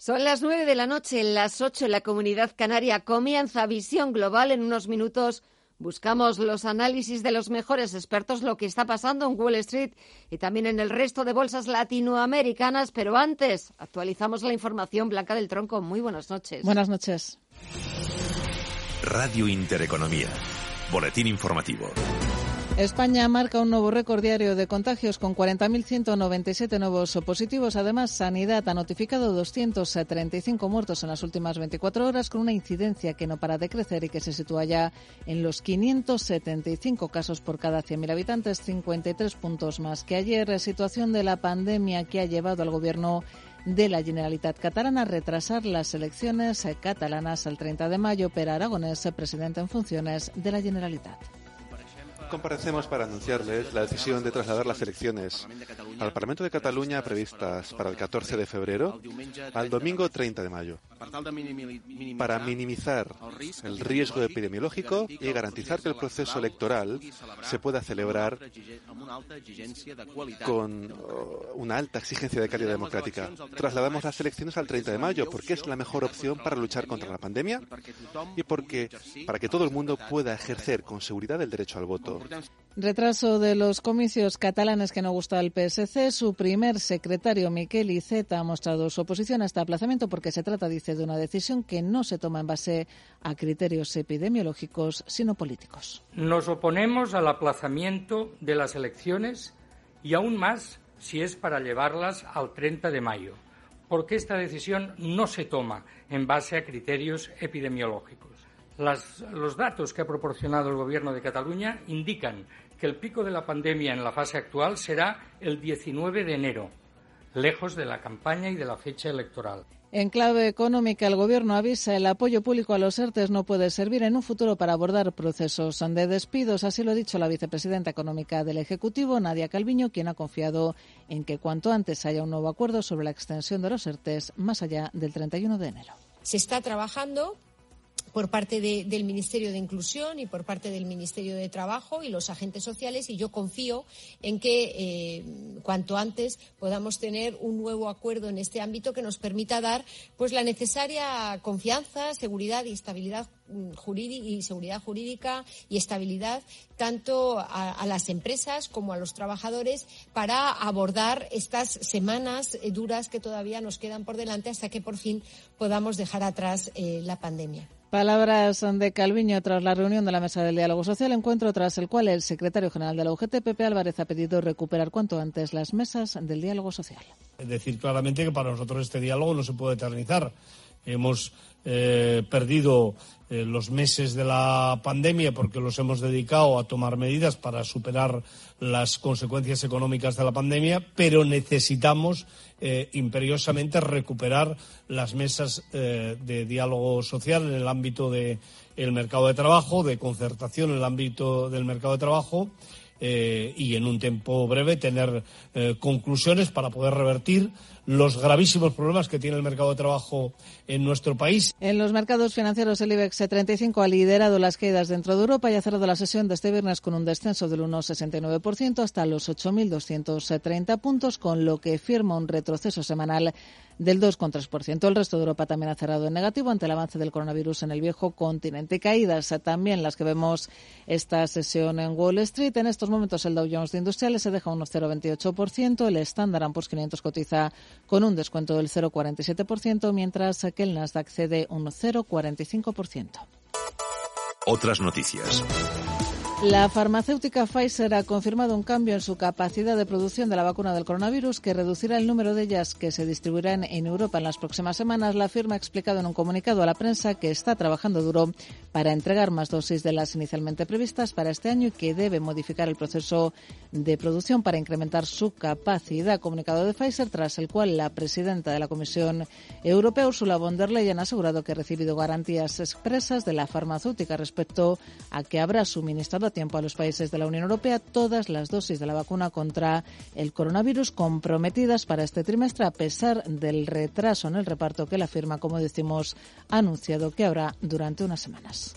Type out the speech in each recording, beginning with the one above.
Son las nueve de la noche, las ocho en la comunidad canaria. Comienza Visión Global en unos minutos. Buscamos los análisis de los mejores expertos, lo que está pasando en Wall Street y también en el resto de bolsas latinoamericanas. Pero antes, actualizamos la información. Blanca del Tronco, muy buenas noches. Buenas noches. Radio Intereconomía. Boletín informativo. España marca un nuevo récord diario de contagios con 40.197 nuevos positivos. Además, Sanidad ha notificado 235 muertos en las últimas 24 horas con una incidencia que no para de crecer y que se sitúa ya en los 575 casos por cada 100.000 habitantes, 53 puntos más que ayer. Situación de la pandemia que ha llevado al Gobierno de la Generalitat catalana a retrasar las elecciones catalanas al 30 de mayo. Pero Aragonés, presidente en funciones de la Generalitat comparecemos para anunciarles la decisión de trasladar las elecciones al Parlamento de Cataluña previstas para el 14 de febrero al domingo 30 de mayo, para minimizar el riesgo epidemiológico y garantizar que el proceso electoral se pueda celebrar con uh, una alta exigencia de calidad democrática. Trasladamos las elecciones al 30 de mayo porque es la mejor opción para luchar contra la pandemia y porque para que todo el mundo pueda ejercer con seguridad el derecho al voto. Retraso de los comicios catalanes que no gusta al PSC. Su primer secretario, Miquel Iceta, ha mostrado su oposición a este aplazamiento porque se trata, dice, de una decisión que no se toma en base a criterios epidemiológicos, sino políticos. Nos oponemos al aplazamiento de las elecciones y aún más si es para llevarlas al 30 de mayo, porque esta decisión no se toma en base a criterios epidemiológicos los datos que ha proporcionado el Gobierno de Cataluña indican que el pico de la pandemia en la fase actual será el 19 de enero, lejos de la campaña y de la fecha electoral. En clave económica, el Gobierno avisa el apoyo público a los ERTES no puede servir en un futuro para abordar procesos de despidos. Así lo ha dicho la vicepresidenta económica del Ejecutivo, Nadia Calviño, quien ha confiado en que cuanto antes haya un nuevo acuerdo sobre la extensión de los ERTES más allá del 31 de enero. Se está trabajando por parte del Ministerio de Inclusión y por parte del Ministerio de Trabajo y los agentes sociales y yo confío en que eh, cuanto antes podamos tener un nuevo acuerdo en este ámbito que nos permita dar pues la necesaria confianza, seguridad y estabilidad mm, jurídica y seguridad jurídica y estabilidad tanto a, las empresas como a los trabajadores para abordar estas semanas eh, duras que todavía nos quedan por delante hasta que por fin podamos dejar atrás eh, la pandemia. Palabras de Calviño tras la reunión de la Mesa del Diálogo Social, encuentro tras el cual el secretario general de la UGT, Pepe Álvarez, ha pedido recuperar cuanto antes las mesas del diálogo social. Es decir claramente que para nosotros este diálogo no se puede eternizar. Hemos eh, perdido eh, los meses de la pandemia porque los hemos dedicado a tomar medidas para superar las consecuencias económicas de la pandemia, pero necesitamos eh, imperiosamente recuperar las mesas eh, de diálogo social en el ámbito del mercado de trabajo, de concertación en el ámbito del mercado de trabajo eh, y en un tiempo breve tener conclusiones para poder revertir los gravísimos problemas que tiene el mercado de trabajo en nuestro país. En los mercados financieros, el IBEX 35 ha liderado las caídas dentro de Europa y ha cerrado la sesión de este viernes con un descenso del 1,69% hasta los 8.230 puntos, con lo que firma un retroceso semanal del 2,3%. El resto de Europa también ha cerrado en negativo ante el avance del coronavirus en el viejo continente. Caídas también las que vemos esta sesión en Wall Street. En estos momentos el Dow Jones de Industriales se deja un 0,28%, el Standard Poor's 500 cotiza con un descuento del 0,47%, mientras que el Nasdaq cede un 0,45%. Otras noticias. La farmacéutica Pfizer ha confirmado un cambio en su capacidad de producción de la vacuna del coronavirus que reducirá el número de ellas que se distribuirán en Europa en las próximas semanas. La firma ha explicado en un comunicado a la prensa que está trabajando duro para entregar más dosis de las inicialmente previstas para este año y que debe modificar el proceso de producción para incrementar su capacidad. Comunicado de Pfizer, tras el cual la presidenta de la Comisión Europea, Ursula von der Leyen, ha asegurado que ha recibido garantías expresas de la farmacéutica respecto a que habrá suministrado tiempo a los países de la Unión Europea todas las dosis de la vacuna contra el coronavirus comprometidas para este trimestre, a pesar del retraso en el reparto que la firma, como decimos, ha anunciado que habrá durante unas semanas.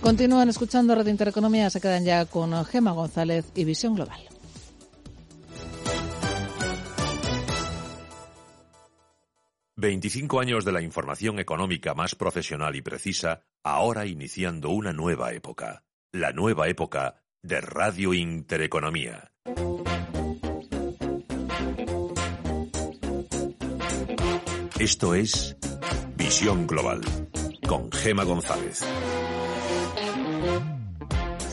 Continúan escuchando Radio Intereconomía, se quedan ya con Gema González y Visión Global. 25 años de la información económica más profesional y precisa, ahora iniciando una nueva época. La nueva época de Radio Intereconomía. Esto es Visión Global con Gema González.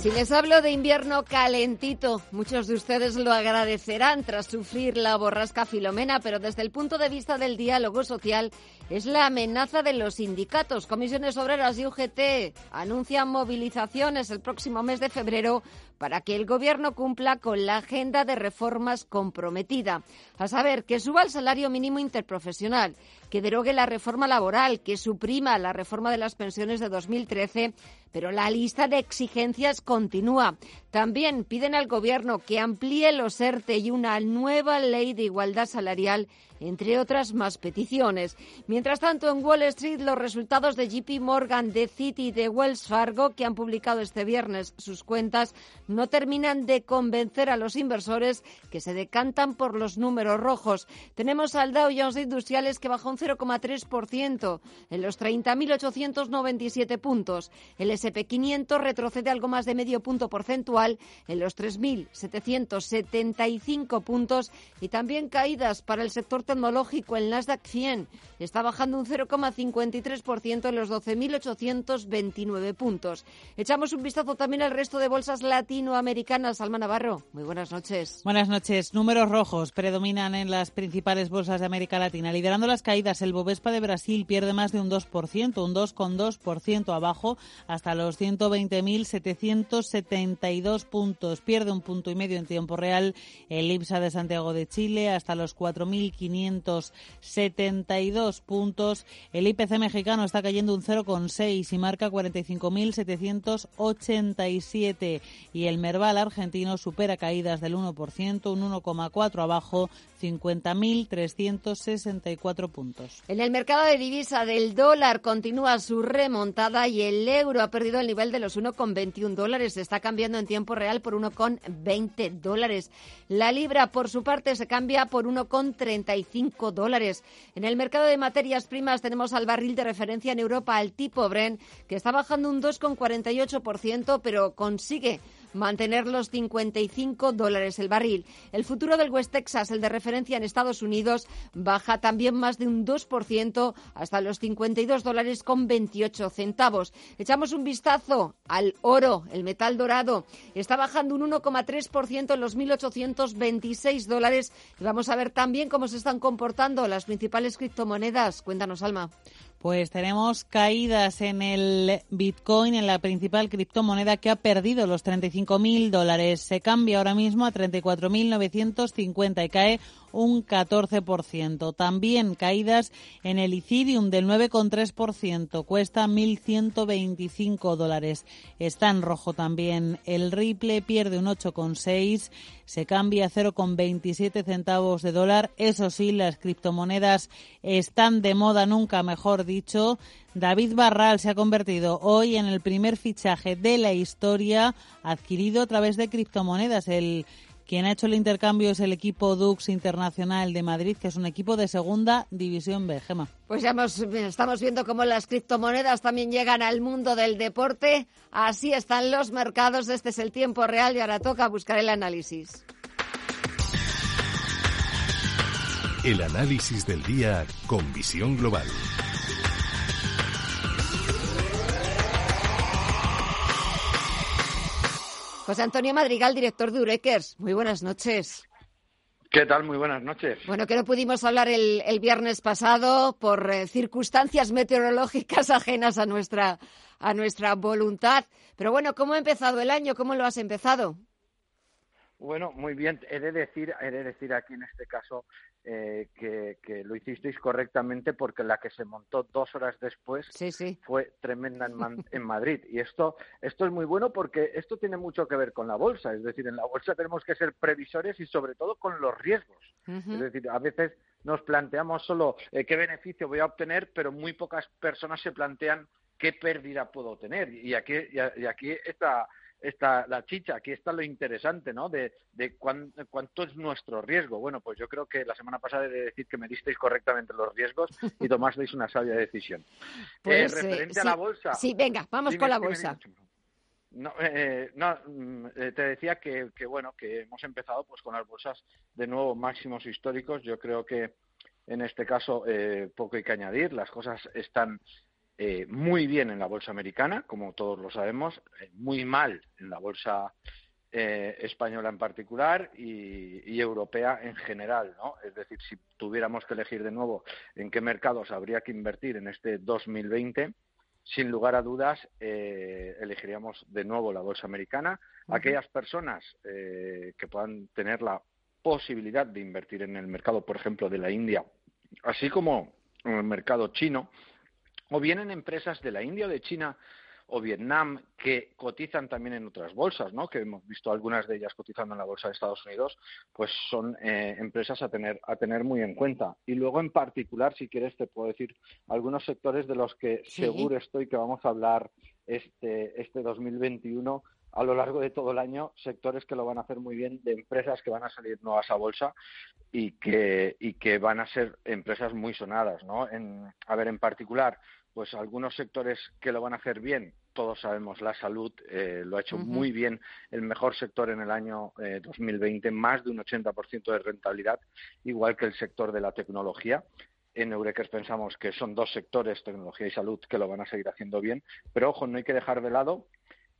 Si les hablo de invierno calentito, muchos de ustedes lo agradecerán tras sufrir la borrasca Filomena, pero desde el punto de vista del diálogo social es la amenaza de los sindicatos. Comisiones Obreras y UGT anuncian movilizaciones el próximo mes de febrero para que el Gobierno cumpla con la agenda de reformas comprometida. A saber, que suba el salario mínimo interprofesional, que derogue la reforma laboral, que suprima la reforma de las pensiones de 2013, pero la lista de exigencias continúa. También piden al Gobierno que amplíe los ERTE y una nueva ley de igualdad salarial entre otras más peticiones. Mientras tanto, en Wall Street, los resultados de JP Morgan, de Citi y de Wells Fargo, que han publicado este viernes sus cuentas, no terminan de convencer a los inversores que se decantan por los números rojos. Tenemos al Dow Jones Industriales que bajó un 0,3% en los 30.897 puntos. El SP500 retrocede algo más de medio punto porcentual en los 3.775 puntos y también caídas para el sector tecnológico, el Nasdaq 100 está bajando un 0,53% en los 12.829 puntos. Echamos un vistazo también al resto de bolsas latinoamericanas. Alma Navarro, muy buenas noches. Buenas noches. Números rojos predominan en las principales bolsas de América Latina. Liderando las caídas, el Bovespa de Brasil pierde más de un 2%, un 2,2% abajo hasta los 120.772 puntos. Pierde un punto y medio en tiempo real el IPSA de Santiago de Chile hasta los 4.500 572 puntos. El IPC mexicano está cayendo un 0,6 y marca 45.787. Y el Merval argentino supera caídas del 1%, un 1,4 abajo, 50.364 puntos. En el mercado de divisa del dólar continúa su remontada y el euro ha perdido el nivel de los 1,21 dólares. Se está cambiando en tiempo real por 1,20 dólares. La libra, por su parte, se cambia por 1,35 dólares. En el mercado de materias primas tenemos al barril de referencia en Europa, al tipo Bren, que está bajando un 2,48%, pero consigue mantener los 55 dólares el barril. El futuro del West Texas, el de referencia en Estados Unidos, baja también más de un 2% hasta los 52 dólares con 28 centavos. Echamos un vistazo al oro, el metal dorado. Está bajando un 1,3% en los 1.826 dólares. Y vamos a ver también cómo se están comportando las principales criptomonedas. Cuéntanos, Alma. Pues tenemos caídas en el Bitcoin, en la principal criptomoneda que ha perdido los 35.000 dólares. Se cambia ahora mismo a 34.950 y cae un 14%. También caídas en el Ethereum del 9,3%, cuesta 1.125 dólares. Está en rojo también. El Ripple pierde un 8,6, se cambia a 0,27 centavos de dólar. Eso sí, las criptomonedas están de moda, nunca mejor dicho. David Barral se ha convertido hoy en el primer fichaje de la historia adquirido a través de criptomonedas. El quien ha hecho el intercambio es el equipo Dux Internacional de Madrid, que es un equipo de segunda división B. Gema. Pues ya estamos viendo cómo las criptomonedas también llegan al mundo del deporte. Así están los mercados. Este es el tiempo real y ahora toca buscar el análisis. El análisis del día con visión global. José Antonio Madrigal, director de Urequers. Muy buenas noches. ¿Qué tal? Muy buenas noches. Bueno, que no pudimos hablar el, viernes pasado por eh, circunstancias meteorológicas ajenas a nuestra, a nuestra voluntad. Pero bueno, ¿cómo ha empezado el año? ¿Cómo lo has empezado? Bueno, muy bien. He de decir, he de decir aquí en este caso eh, que, lo hicisteis correctamente porque la que se montó dos horas después fue tremenda en, Madrid. Y esto, esto es muy bueno porque esto tiene mucho que ver con la bolsa. Es decir, en la bolsa tenemos que ser previsores y sobre todo con los riesgos. Es decir, a veces nos planteamos solo eh, qué beneficio voy a obtener, pero muy pocas personas se plantean qué pérdida puedo tener. Y aquí, y aquí está está la chicha, aquí está lo interesante, ¿no? De, de cuánto es nuestro riesgo. Bueno, pues yo creo que la semana pasada he de decir que me disteis correctamente los riesgos y tomasteis una sabia decisión. Pues, eh, referente a la bolsa. Sí, venga, vamos con la bolsa. No, eh, no mm, eh, te decía que, que, bueno que hemos empezado pues con las bolsas de nuevo máximos históricos. Yo creo que en este caso eh, poco hay que añadir. Las cosas están eh, muy bien en la bolsa americana, como todos lo sabemos, eh, muy mal en la bolsa eh, española en particular y, y, europea en general, ¿no? Es decir, si tuviéramos que elegir de nuevo en qué mercados habría que invertir en este 2020 sin lugar a dudas, eh, elegiríamos de nuevo la bolsa americana. Aquellas personas eh, que puedan tener la posibilidad de invertir en el mercado, por ejemplo, de la India, así como en el mercado chino, o bien en empresas de la India o de China o Vietnam que cotizan también en otras bolsas, ¿no? que hemos visto algunas de ellas cotizando en la bolsa de Estados Unidos, pues son eh, empresas a tener, a tener muy en cuenta. Y luego, en particular, si quieres, te puedo decir algunos sectores de los que seguro estoy que vamos a hablar este, este 2021 a lo largo de todo el año sectores que lo van a hacer muy bien, de empresas que van a salir nuevas a bolsa y que, y que van a ser empresas muy sonadas. ¿no? En, a ver, en particular, pues algunos sectores que lo van a hacer bien, todos sabemos, la salud eh, lo ha hecho muy bien, el mejor sector en el año eh, 2020, más de un 80% de rentabilidad, igual que el sector de la tecnología. En Eureker pensamos que son dos sectores, tecnología y salud, que lo van a seguir haciendo bien, pero ojo, no hay que dejar de lado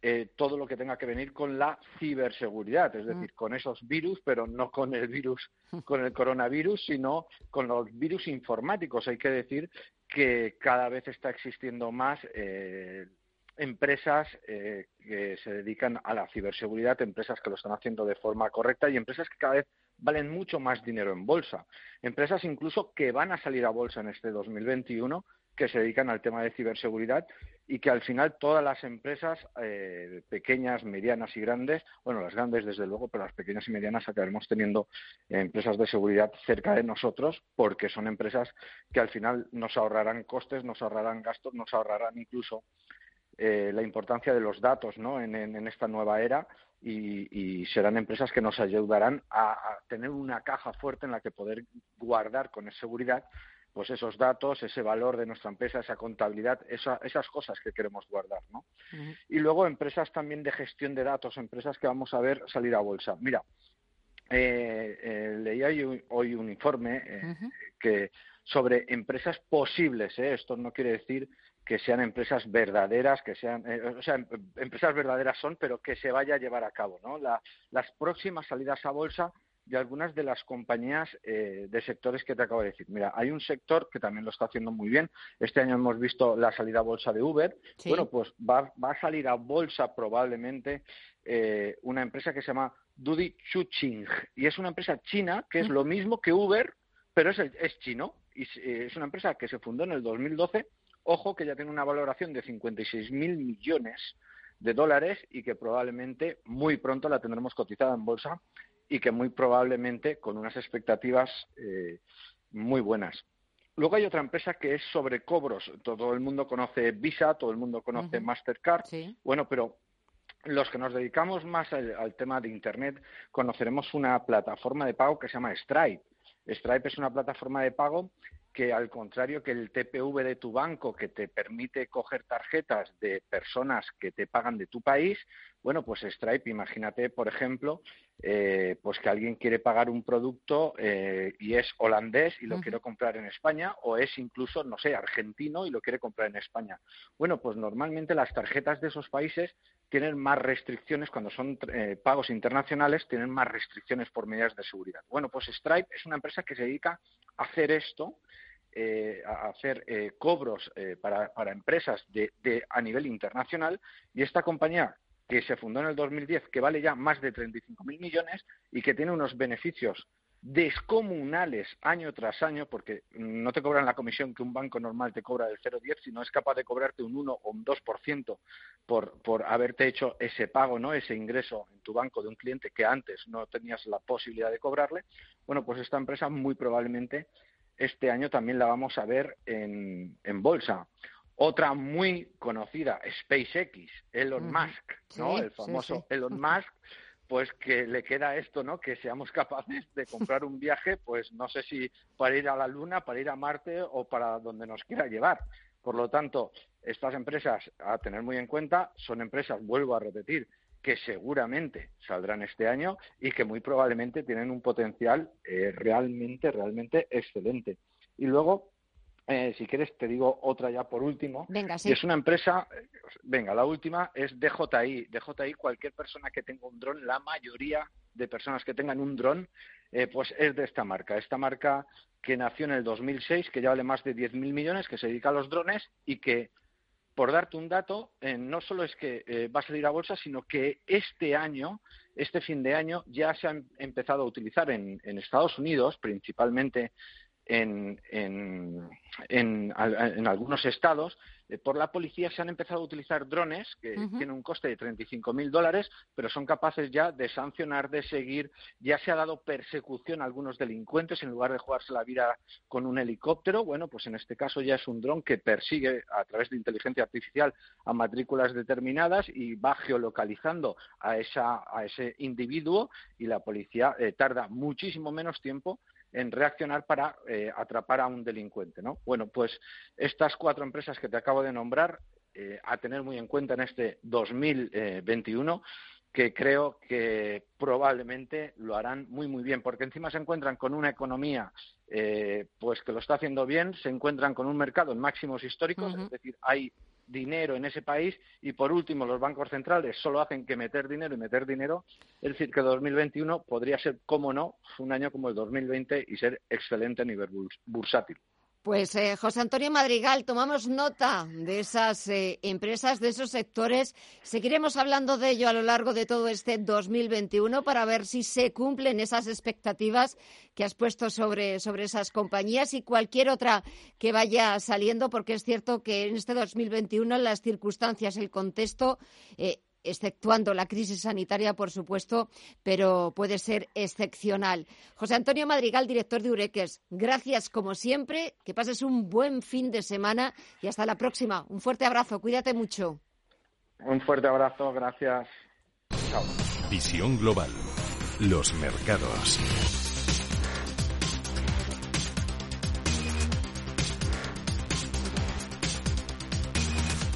eh, todo lo que tenga que venir con la ciberseguridad, es decir, con esos virus, pero no con el virus, con el coronavirus, sino con los virus informáticos. Hay que decir que cada vez está existiendo más eh, empresas eh, que se dedican a la ciberseguridad, empresas que lo están haciendo de forma correcta y empresas que cada vez valen mucho más dinero en bolsa. Empresas incluso que van a salir a bolsa en este 2021 que se dedican al tema de ciberseguridad y que al final todas las empresas eh, pequeñas, medianas y grandes, bueno, las grandes desde luego, pero las pequeñas y medianas acabaremos teniendo empresas de seguridad cerca de nosotros porque son empresas que al final nos ahorrarán costes, nos ahorrarán gastos, nos ahorrarán incluso eh, la importancia de los datos ¿no? en, esta nueva era y, serán empresas que nos ayudarán a, a, tener una caja fuerte en la que poder guardar con seguridad pues esos datos, ese valor de nuestra empresa, esa contabilidad, esas cosas que queremos guardar, ¿no? Y luego empresas también de gestión de datos, empresas que vamos a ver salir a bolsa. Mira, eh, eh, leí hoy, un informe eh, que sobre empresas posibles. Esto no quiere decir que sean empresas verdaderas, que sean, o sea, em, empresas verdaderas son, pero que se vaya a llevar a cabo, ¿no? las próximas salidas a bolsa de algunas de las compañías eh, de sectores que te acabo de decir. Mira, hay un sector que también lo está haciendo muy bien. Este año hemos visto la salida a bolsa de Uber. Bueno, pues va, a salir a bolsa probablemente eh, una empresa que se llama Dudi Chuching. Y es una empresa china que es lo mismo que Uber, pero es, es chino. Y eh, es una empresa que se fundó en el 2012. Ojo, que ya tiene una valoración de 56 mil millones de dólares y que probablemente muy pronto la tendremos cotizada en bolsa y que muy probablemente con unas expectativas eh, muy buenas. Luego hay otra empresa que es sobre cobros. Todo el mundo conoce Visa, todo el mundo conoce Mastercard. Bueno, pero los que nos dedicamos más al, tema de Internet conoceremos una plataforma de pago que se llama Stripe. Stripe es una plataforma de pago que al contrario que el TPV de tu banco que te permite coger tarjetas de personas que te pagan de tu país, bueno, pues Stripe, imagínate, por ejemplo, eh, pues que alguien quiere pagar un producto eh, y es holandés y lo quiere comprar en España, o es incluso, no sé, argentino y lo quiere comprar en España. Bueno, pues normalmente las tarjetas de esos países tienen más restricciones cuando son eh, pagos internacionales, tienen más restricciones por medidas de seguridad. Bueno, pues Stripe es una empresa que se dedica a hacer esto a hacer cobros para, para, empresas de, a nivel internacional y esta compañía que se fundó en el 2010, que vale ya más de 35.000 millones y que tiene unos beneficios descomunales año tras año, porque no te cobran la comisión que un banco normal te cobra del 0,10, sino es capaz de cobrarte un 1 o un 2% por, por haberte hecho ese pago, ¿no? ese ingreso en tu banco de un cliente que antes no tenías la posibilidad de cobrarle. Bueno, pues esta empresa muy probablemente este año también la vamos a ver en, en bolsa. Otra muy conocida, SpaceX, Elon Musk, ¿no? el famoso Elon Musk, pues que le queda esto, ¿no? Que seamos capaces de comprar un viaje, pues no sé si para ir a la Luna, para ir a Marte o para donde nos quiera llevar. Por lo tanto, estas empresas a tener muy en cuenta son empresas, vuelvo a repetir, que seguramente saldrán este año y que muy probablemente tienen un potencial eh, realmente, realmente excelente. Y luego, eh, si quieres, te digo otra ya por último. Venga, sí. es una empresa, venga, la última es DJI. DJI, cualquier persona que tenga un dron, la mayoría de personas que tengan un dron, eh, pues es de esta marca. Esta marca que nació en el 2006, que ya vale más de 10.000 millones, que se dedica a los drones y que por darte un dato, eh, no solo es que eh, va a salir a bolsa, sino que este año, este fin de año, ya se ha em-, empezado a utilizar en, en Estados Unidos, principalmente en, en, en, algunos estados, eh, por la policía se han empezado a utilizar drones que tienen un coste de 35.000 dólares, pero son capaces ya de sancionar, de seguir. Ya se ha dado persecución a algunos delincuentes en lugar de jugarse la vida con un helicóptero. Bueno, pues en este caso ya es un dron que persigue a través de inteligencia artificial a matrículas determinadas y va geolocalizando a, esa, a ese individuo y la policía eh, tarda muchísimo menos tiempo en reaccionar para eh, atrapar a un delincuente. ¿no? Bueno, pues estas cuatro empresas que te acabo de nombrar, eh, a tener muy en cuenta en este 2021, que creo que probablemente lo harán muy muy bien, porque encima se encuentran con una economía eh, pues que lo está haciendo bien, se encuentran con un mercado en máximos históricos, es decir, hay dinero en ese país y por último los bancos centrales solo hacen que meter dinero y meter dinero, es decir, que 2021 podría ser, como no, un año como el 2020 y ser excelente a nivel bursátil. Pues eh, José Antonio Madrigal, tomamos nota de esas eh, empresas, de esos sectores. Seguiremos hablando de ello a lo largo de todo este 2021 para ver si se cumplen esas expectativas que has puesto sobre, sobre esas compañías y cualquier otra que vaya saliendo, porque es cierto que en este 2021 las circunstancias, el contexto, eh, exceptuando la crisis sanitaria, por supuesto, pero puede ser excepcional. José Antonio Madrigal, director de Ureques, gracias como siempre, que pases un buen fin de semana y hasta la próxima. Un fuerte abrazo, cuídate mucho. Un fuerte abrazo, gracias. Chao. Visión global. Los mercados.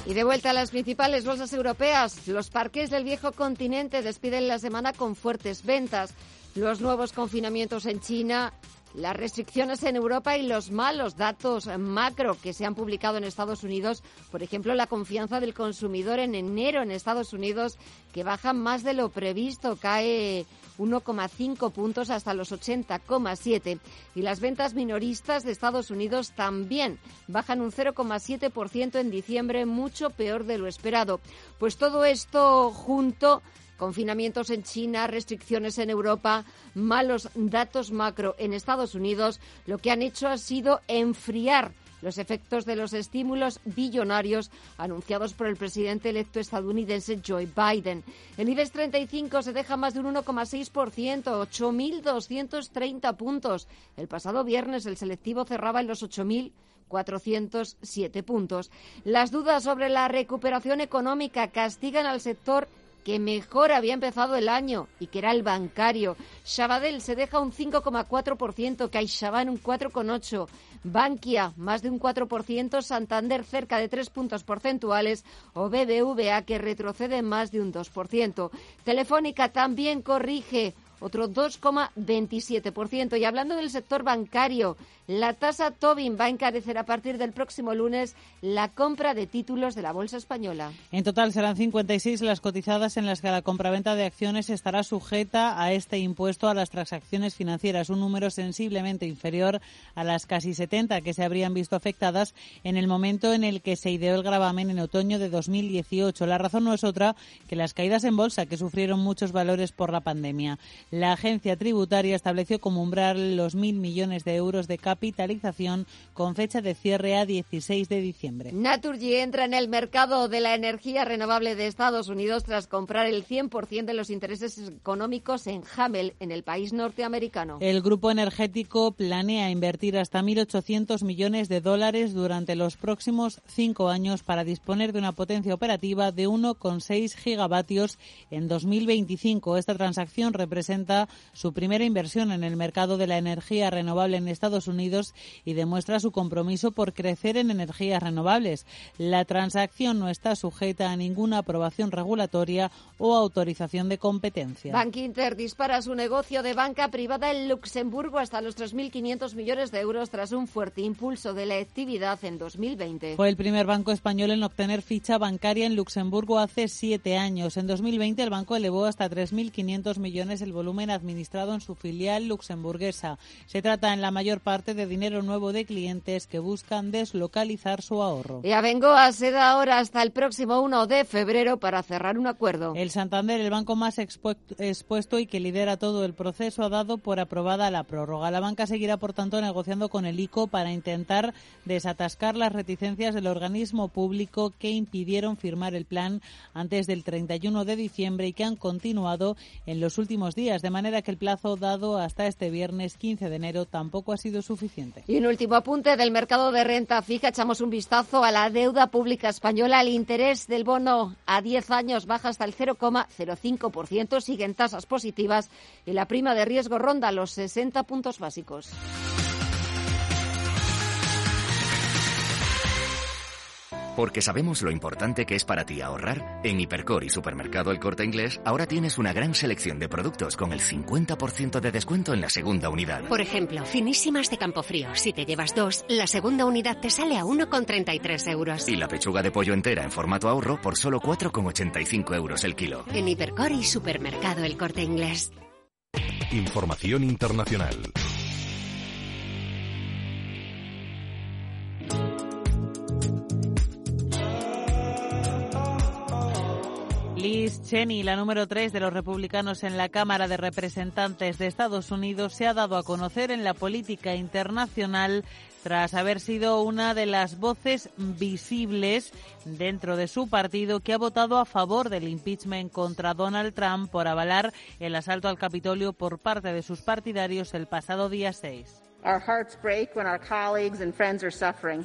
Y de vuelta a las principales bolsas europeas, los parques del viejo continente despiden la semana con fuertes ventas. Los nuevos confinamientos en China las restricciones en Europa y los malos datos macro que se han publicado en Estados Unidos, por ejemplo, la confianza del consumidor en enero en Estados Unidos, que baja más de lo previsto, cae 1,5 puntos hasta los 80,7. Y las ventas minoristas de Estados Unidos también bajan un 0,7% en diciembre, mucho peor de lo esperado. Pues todo esto junto Confinamientos en China, restricciones en Europa, malos datos macro en Estados Unidos, lo que han hecho ha sido enfriar los efectos de los estímulos billonarios anunciados por el presidente electo estadounidense Joe Biden. El IBEX 35 se deja más de un 1,6%, 8.230 puntos. El pasado viernes el selectivo cerraba en los 8.407 puntos. Las dudas sobre la recuperación económica castigan al sector que mejor había empezado el año y que era el bancario. Sabadell se deja un 5,4%, CaixaBank un 4,8%, Bankia más de un 4%, Santander cerca de 3 puntos porcentuales o BBVA que retrocede más de un 2%. Telefónica también corrige otro 2,27%. Y hablando del sector bancario, la tasa Tobin va a encarecer a partir del próximo lunes la compra de títulos de la Bolsa Española. En total serán 56 las cotizadas en las que la compraventa de acciones estará sujeta a este impuesto a las transacciones financieras, un número sensiblemente inferior a las casi 70 que se habrían visto afectadas en el momento en el que se ideó el gravamen en otoño de 2018. La razón no es otra que las caídas en bolsa que sufrieron muchos valores por la pandemia. La agencia tributaria estableció como umbral los mil millones de euros de capitalización con fecha de cierre a 16 de diciembre. Naturgy entra en el mercado de la energía renovable de Estados Unidos tras comprar el 100% de los intereses económicos en Hamel, en el país norteamericano. El grupo energético planea invertir hasta 1.800 millones de dólares durante los próximos cinco años para disponer de una potencia operativa de 1,6 gigavatios en 2025. Esta transacción representa su primera inversión en el mercado de la energía renovable en Estados Unidos y demuestra su compromiso por crecer en energías renovables. La transacción no está sujeta a ninguna aprobación regulatoria o autorización de competencia. Bank Inter dispara su negocio de banca privada en Luxemburgo hasta los 3.500 millones de euros tras un fuerte impulso de la actividad en 2020. Fue el primer banco español en obtener ficha bancaria en Luxemburgo hace siete años. En 2020 el banco elevó hasta 3.500 millones el volumen administrado en su filial luxemburguesa. Se trata en la mayor parte de dinero nuevo de clientes que buscan deslocalizar su ahorro. Y Abengoa se da ahora hasta el próximo 1 de febrero para cerrar un acuerdo. El Santander, el banco más expuesto y que lidera todo el proceso, ha dado por aprobada la prórroga. La banca seguirá, por tanto, negociando con el ICO para intentar desatascar las reticencias del organismo público que impidieron firmar el plan antes del 31 de diciembre y que han continuado en los últimos días, de manera que el plazo dado hasta este viernes 15 de enero tampoco ha sido suficiente. Y un último apunte del mercado de renta fija, echamos un vistazo a la deuda pública española. El interés del bono a 10 años baja hasta el 0,05%, siguen tasas positivas y la prima de riesgo ronda los 60 puntos básicos. Porque sabemos lo importante que es para ti ahorrar, en Hipercor y Supermercado El Corte Inglés ahora tienes una gran selección de productos con el 50% de descuento en la segunda unidad. Por ejemplo, finísimas de Campofrío. Si te llevas dos, la segunda unidad te sale a 1,33 euros. Y la pechuga de pollo entera en formato ahorro por solo 4,85 euros el kilo. En Hipercor y Supermercado El Corte Inglés. Información internacional. Liz Cheney, la número 3 de los republicanos en la Cámara de Representantes de Estados Unidos, se ha dado a conocer en la política internacional tras haber sido una de las voces visibles dentro de su partido que ha votado a favor del impeachment contra Donald Trump por avalar el asalto al Capitolio por parte de sus partidarios el pasado día 6. Our hearts break when our colleagues and friends are suffering.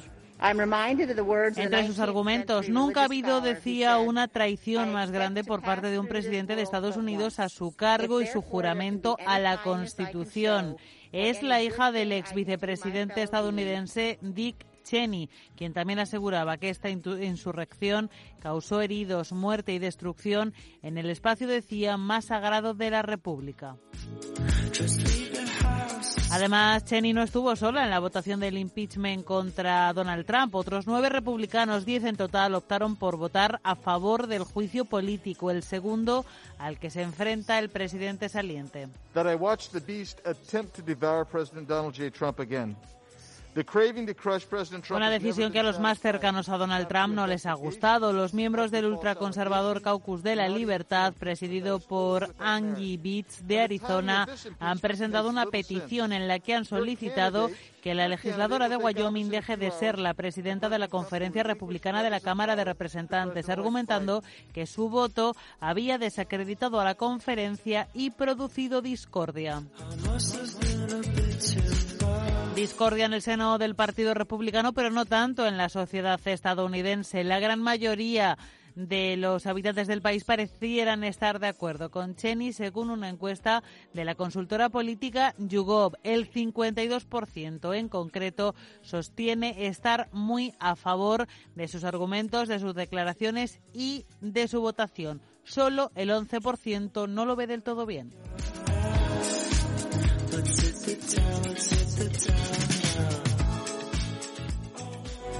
Entre sus argumentos, nunca ha habido, decía, una traición más grande por parte de un presidente de Estados Unidos a su cargo y su juramento a la Constitución. Es la hija del ex vicepresidente estadounidense Dick Cheney, quien también aseguraba que esta insurrección causó heridos, muerte y destrucción en el espacio, decía, más sagrado de la República. Además, Cheney no estuvo sola en la votación del impeachment contra Donald Trump. Otros nueve republicanos, diez en total, optaron por votar a favor del juicio político, el segundo al que se enfrenta el presidente saliente. Una decisión que a los más cercanos a Donald Trump no les ha gustado. Los miembros del ultraconservador Caucus de la Libertad, presidido por Angie Beats de Arizona, han presentado una petición en la que han solicitado que la legisladora de Wyoming deje de ser la presidenta de la Conferencia Republicana de la Cámara de Representantes, argumentando que su voto había desacreditado a la conferencia y producido discordia. Discordia en el seno del Partido Republicano, pero no tanto en la sociedad estadounidense. La gran mayoría de los habitantes del país parecieran estar de acuerdo con Cheney, según una encuesta de la consultora política YouGov. El 52% en concreto sostiene estar muy a favor de sus argumentos, de sus declaraciones y de su votación. Solo el 11% no lo ve del todo bien.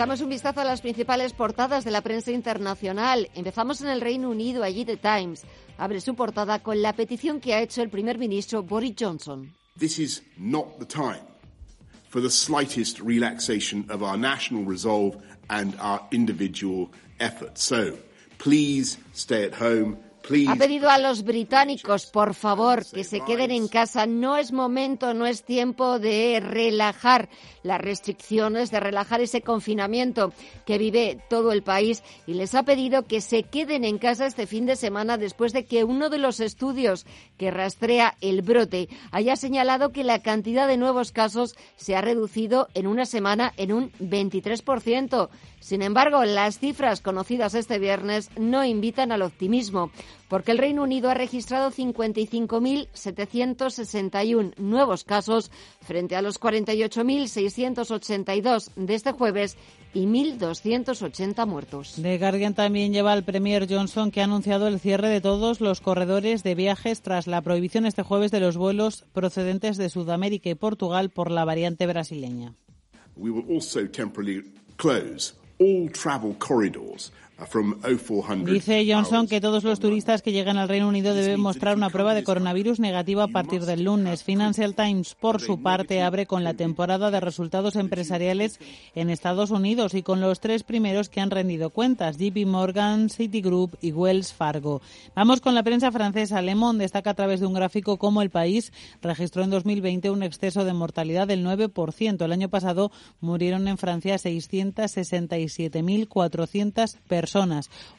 Echamos un vistazo a las principales portadas de la prensa internacional. Empezamos en el Reino Unido, allí The Times abre su portada con la petición que ha hecho el primer ministro Boris Johnson. This is not the time for the slightest relaxation of our national resolve and our individual efforts. So, please stay at home ha pedido a los británicos, por favor, que se queden en casa. No es momento, no es tiempo de relajar las restricciones, de relajar ese confinamiento que vive todo el país y les ha pedido que se queden en casa este fin de semana después de que uno de los estudios que rastrea el brote haya señalado que la cantidad de nuevos casos se ha reducido en una semana en un 23%. Sin embargo, las cifras conocidas este viernes no invitan al optimismo, porque el Reino Unido ha registrado 55.761 nuevos casos frente a los 48.682 de este jueves y 1.280 muertos. The Guardian también lleva al Premier Johnson que ha anunciado el cierre de todos los corredores de viajes tras la prohibición este jueves de los vuelos procedentes de Sudamérica y Portugal por la variante brasileña. We will also temporarily close all travel corridors Dice Johnson que todos los turistas que llegan al Reino Unido deben mostrar una prueba de coronavirus negativa a partir del lunes. Financial Times, por su parte, abre con la temporada de resultados empresariales en Estados Unidos y con los tres primeros que han rendido cuentas, JP Morgan, Citigroup y Wells Fargo. Vamos con la prensa francesa. Le Monde destaca a través de un gráfico cómo el país registró en 2020 un exceso de mortalidad del 9%. El año pasado murieron en Francia 667.400 personas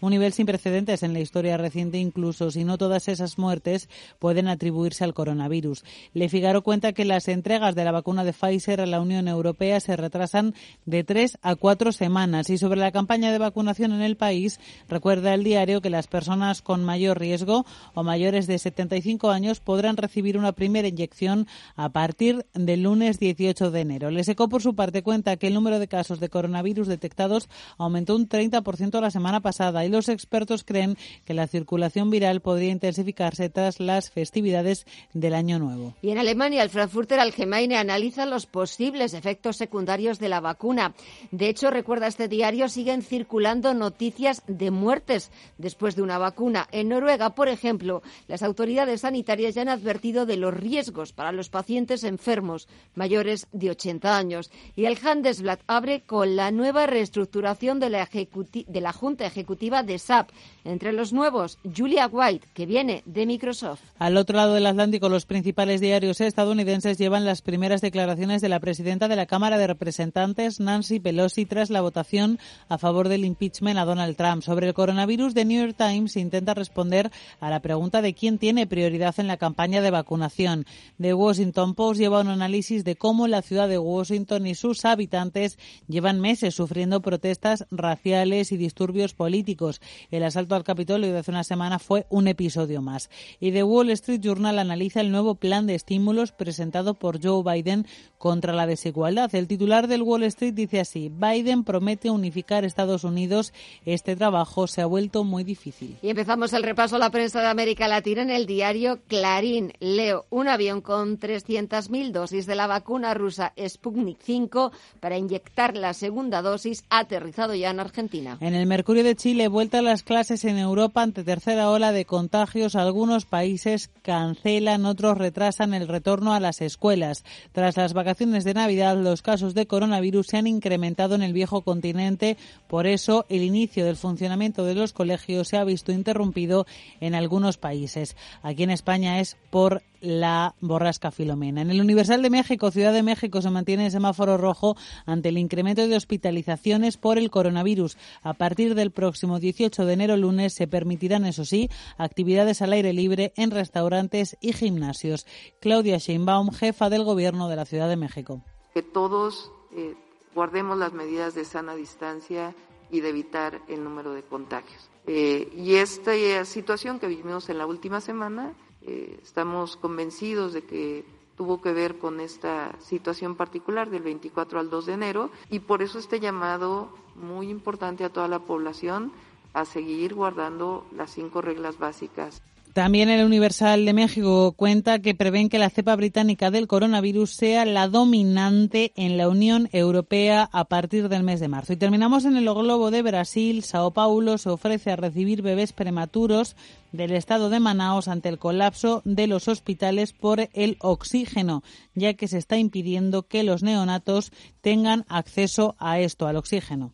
un nivel sin precedentes en la historia reciente, incluso si no todas esas muertes pueden atribuirse al coronavirus. Le Figaro cuenta que las entregas de la vacuna de Pfizer a la Unión Europea se retrasan de tres a cuatro semanas. Y sobre la campaña de vacunación en el país, recuerda el diario que las personas con mayor riesgo o mayores de 75 años podrán recibir una primera inyección a partir del lunes 18 de enero. Le Secó, por su parte, cuenta que el número de casos de coronavirus detectados aumentó un 30% la semana semana pasada y los expertos creen que la circulación viral podría intensificarse tras las festividades del Año Nuevo. Y en Alemania, el Frankfurter Allgemeine analiza los posibles efectos secundarios de la vacuna. De hecho, recuerda este diario, siguen circulando noticias de muertes después de una vacuna. En Noruega, por ejemplo, las autoridades sanitarias ya han advertido de los riesgos para los pacientes enfermos mayores de 80 años. Y el Handelsblatt abre con la nueva reestructuración de la, de la Junta Ejecutiva de SAP. Entre los nuevos, Julia White, que viene de Microsoft. Al otro lado del Atlántico, los principales diarios estadounidenses llevan las primeras declaraciones de la presidenta de la Cámara de Representantes, Nancy Pelosi, tras la votación a favor del impeachment a Donald Trump. Sobre el coronavirus, The New York Times intenta responder a la pregunta de quién tiene prioridad en la campaña de vacunación. The Washington Post lleva un análisis de cómo la ciudad de Washington y sus habitantes llevan meses sufriendo protestas raciales y disturbios políticos. El asalto al Capitolio de hace una semana fue un episodio más. Y The Wall Street Journal analiza el nuevo plan de estímulos presentado por Joe Biden contra la desigualdad. El titular del Wall Street dice así, Biden promete unificar Estados Unidos. Este trabajo se ha vuelto muy difícil. Y empezamos el repaso a la prensa de América Latina en el diario Clarín. Leo, un avión con 300.000 dosis de la vacuna rusa Sputnik 5 para inyectar la segunda dosis ha aterrizado ya en Argentina. En el Mercurio de Chile, vuelta a las clases en Europa ante tercera ola de contagios. Algunos países cancelan, otros retrasan el retorno a las escuelas. Tras las vacaciones de Navidad, los casos de coronavirus se han incrementado en el viejo continente. Por eso, el inicio del funcionamiento de los colegios se ha visto interrumpido en algunos países. Aquí en España es por la borrasca Filomena. En el Universal de México, Ciudad de México, se mantiene el semáforo rojo ante el incremento de hospitalizaciones por el coronavirus. A partir del próximo 18 de enero, lunes, se permitirán, eso sí, actividades al aire libre en restaurantes y gimnasios. Claudia Sheinbaum, jefa del Gobierno de la Ciudad de México. Que todos eh, guardemos las medidas de sana distancia y de evitar el número de contagios. Eh, y esta situación que vivimos en la última semana, eh, estamos convencidos de que tuvo que ver con esta situación particular del 24 al 2 de enero y por eso este llamado muy importante a toda la población a seguir guardando las cinco reglas básicas. También el Universal de México cuenta que prevén que la cepa británica del coronavirus sea la dominante en la Unión Europea a partir del mes de marzo. Y terminamos en el globo de Brasil. Sao Paulo se ofrece a recibir bebés prematuros del estado de Manaos ante el colapso de los hospitales por el oxígeno, ya que se está impidiendo que los neonatos tengan acceso a esto, al oxígeno.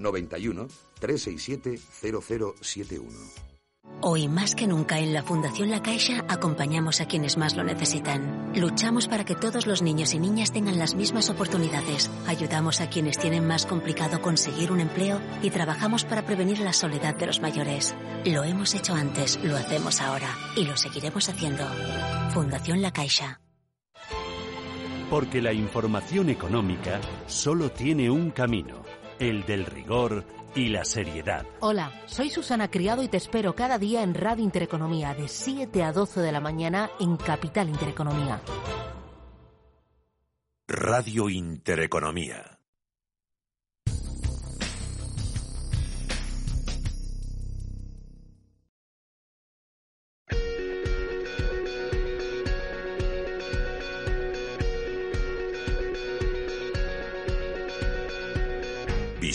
91 367 0071. Hoy más que nunca en la Fundación La Caixa acompañamos a quienes más lo necesitan. Luchamos para que todos los niños y niñas tengan las mismas oportunidades. Ayudamos a quienes tienen más complicado conseguir un empleo y trabajamos para prevenir la soledad de los mayores. Lo hemos hecho antes, lo hacemos ahora y lo seguiremos haciendo. Fundación La Caixa. Porque la información económica solo tiene un camino el del rigor y la seriedad. Hola, soy Susana Criado y te espero cada día en Radio Intereconomía de 7 a 12 de la mañana en Capital Intereconomía. Radio Intereconomía.